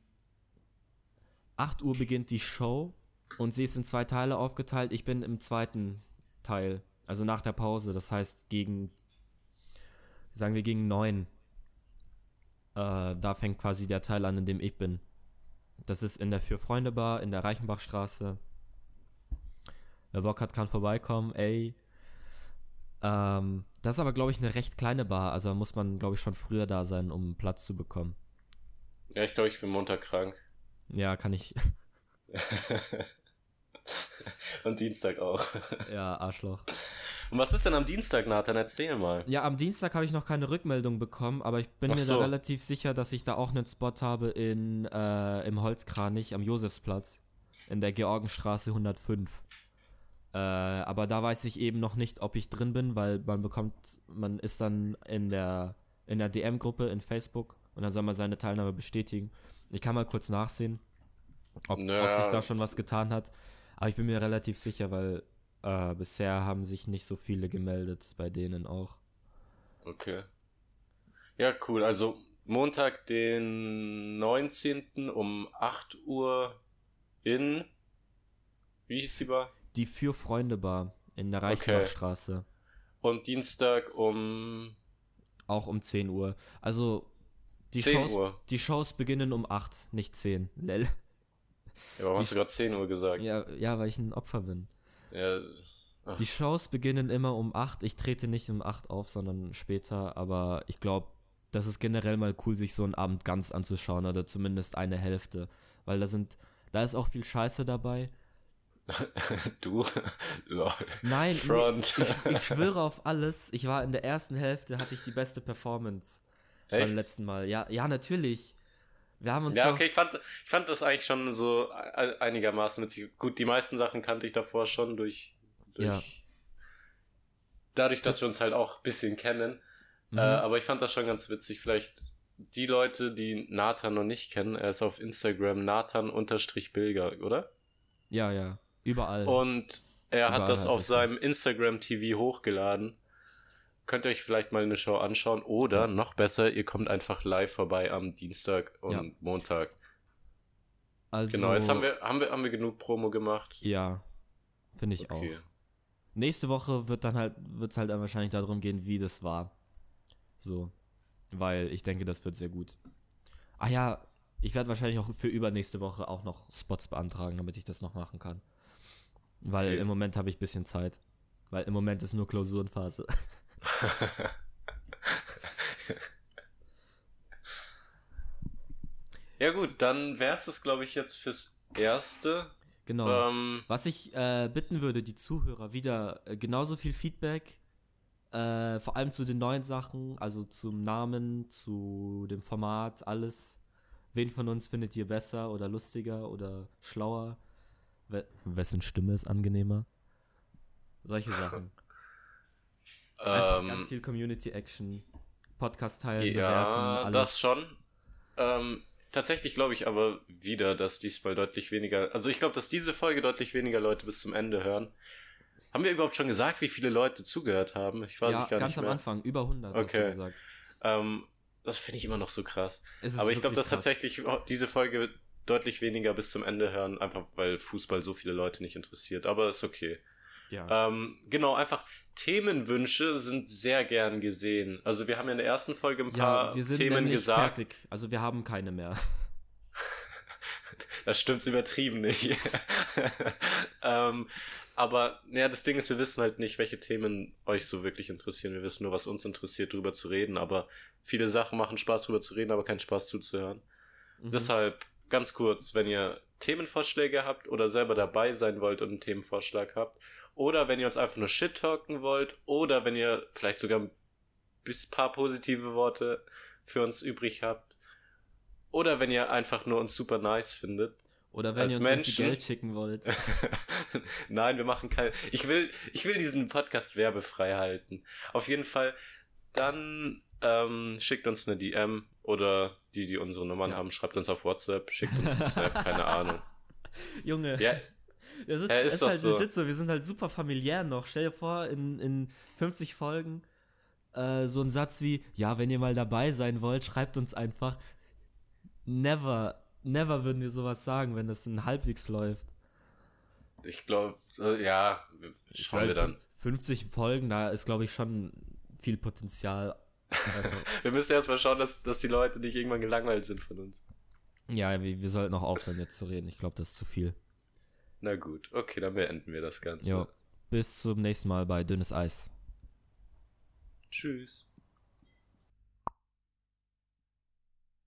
8 Uhr beginnt die Show und sie ist in zwei Teile aufgeteilt. Ich bin im zweiten Teil, also nach der Pause. Das heißt gegen, sagen wir gegen 9. Äh, da fängt quasi der Teil an, in dem ich bin. Das ist in der Vier-Freunde-Bar in der Reichenbachstraße. Wer Bock hat, kann vorbeikommen. Ey. Ähm, das ist aber, glaube ich, eine recht kleine Bar. Also muss man, glaube ich, schon früher da sein, um Platz zu bekommen. Ja, ich glaube, ich bin Montag krank. Ja, kann ich. Und Dienstag auch. Ja, Arschloch. Und was ist denn am Dienstag, Nathan? Erzähl mal. Ja, am Dienstag habe ich noch keine Rückmeldung bekommen, aber ich bin Ach mir so. da relativ sicher, dass ich da auch einen Spot habe in, äh, im Holzkranich am Josefsplatz. In der Georgenstraße 105. Äh, aber da weiß ich eben noch nicht, ob ich drin bin, weil man bekommt, man ist dann in der, in der DM-Gruppe in Facebook und dann soll man seine Teilnahme bestätigen. Ich kann mal kurz nachsehen, ob, naja. ob sich da schon was getan hat. Aber ich bin mir relativ sicher, weil äh, bisher haben sich nicht so viele gemeldet, bei denen auch. Okay. Ja, cool. Also Montag, den 19. um 8 Uhr in. Wie hieß die Bar? Die Für Freunde Bar in der Reichenbachstraße. Okay. Und Dienstag um. Auch um 10 Uhr. Also die 10 Shows, Uhr. Die Shows beginnen um 8, nicht 10. Lell. Ja, warum die, hast du gerade 10 Uhr gesagt? Ja, ja, weil ich ein Opfer bin. Ja. Ach. Die Shows beginnen immer um 8. Ich trete nicht um 8 auf, sondern später. Aber ich glaube, das ist generell mal cool, sich so einen Abend ganz anzuschauen oder zumindest eine Hälfte. Weil da sind, da ist auch viel Scheiße dabei. du? Nein, Front. Ich, ich schwöre auf alles. Ich war in der ersten Hälfte, hatte ich die beste Performance. Echt? Beim letzten Mal. Ja, ja, natürlich. Wir haben uns ja, okay, ich fand, ich fand das eigentlich schon so einigermaßen witzig. Gut, die meisten Sachen kannte ich davor schon durch, durch ja. dadurch, dass wir uns halt auch ein bisschen kennen. Mhm. Äh, aber ich fand das schon ganz witzig. Vielleicht die Leute, die Nathan noch nicht kennen, er ist auf Instagram Nathan-Bilger, oder? Ja, ja, überall. Und er überall hat das auf seinem Instagram-TV hochgeladen könnt ihr euch vielleicht mal eine Show anschauen oder noch besser, ihr kommt einfach live vorbei am Dienstag und ja. Montag. Also, genau, jetzt haben wir, haben, wir, haben wir genug Promo gemacht. Ja, finde ich okay. auch. nächste Woche wird dann halt, wird es halt dann wahrscheinlich darum gehen, wie das war. So. Weil ich denke, das wird sehr gut. Ah ja, ich werde wahrscheinlich auch für übernächste Woche auch noch Spots beantragen, damit ich das noch machen kann. Weil Okay. im Moment habe ich ein bisschen Zeit. Weil im Moment ist nur Klausurenphase. Ja gut, dann wäre es das, glaube ich, jetzt fürs Erste. Genau. Ähm, Was ich äh, bitten würde, die Zuhörer wieder äh, genauso viel Feedback, äh, vor allem zu den neuen Sachen, also zum Namen, zu dem Format, alles. Wen von uns findet ihr besser oder lustiger oder schlauer? We wessen Stimme ist angenehmer? Solche Sachen. Einfach ähm, ganz viel Community Action, Podcast teilen, ja, bewerten, das schon. Ähm, tatsächlich glaube ich aber wieder, dass diesmal deutlich weniger, also ich glaube, dass diese Folge deutlich weniger Leute bis zum Ende hören. Haben wir überhaupt schon gesagt, wie viele Leute zugehört haben? Ich weiß ja, gar ganz nicht am mehr. Anfang, über 100 hast du Okay. gesagt. Ähm, das finde ich immer noch so krass. Aber ich glaube, dass krass. tatsächlich diese Folge deutlich weniger bis zum Ende hören, einfach weil Fußball so viele Leute nicht interessiert. Aber ist okay. Ja. Ähm, genau, einfach Themenwünsche sind sehr gern gesehen. Also wir haben ja in der ersten Folge ein paar Ja, wir sind Themen gesagt. fertig. Also wir haben keine mehr. Das stimmt übertrieben nicht. ähm, aber naja, das Ding ist, wir wissen halt nicht, welche Themen euch so wirklich interessieren. Wir wissen nur, was uns interessiert, drüber zu reden. Aber viele Sachen machen Spaß, drüber zu reden, aber keinen Spaß zuzuhören. Mhm. Deshalb ganz kurz, wenn ihr Themenvorschläge habt oder selber dabei sein wollt und einen Themenvorschlag habt, oder wenn ihr uns einfach nur shit talken wollt, oder wenn ihr vielleicht sogar ein paar positive Worte für uns übrig habt, oder wenn ihr einfach nur uns super nice findet. Oder wenn ihr uns Menschen- Geld schicken wollt. Nein, wir machen kein. Ich will, ich will diesen Podcast werbefrei halten. Auf jeden Fall, dann ähm, schickt uns eine DM oder die, die unsere Nummern Ja. haben, schreibt uns auf WhatsApp, schickt uns eine Snap, keine Ahnung. Junge. Ja, Das ist, Ja, ist das ist halt so. legit so. Wir sind halt super familiär noch. Stell dir vor, in, in 50 Folgen äh, so ein Satz wie, ja, wenn ihr mal dabei sein wollt, schreibt uns einfach. Never, never würden wir sowas sagen, wenn das in halbwegs läuft. ich glaube, ja, schauen wir dann. 50 Folgen, da ist, glaube ich, schon viel Potenzial. Also, Wir müssen erst mal schauen, dass, dass die Leute nicht irgendwann gelangweilt sind von uns. ja, wir, wir sollten auch aufhören, jetzt zu reden. Ich glaube, das ist zu viel. Na gut, okay, dann beenden wir das Ganze. Jo. Bis zum nächsten Mal bei Dünnes Eis. Tschüss.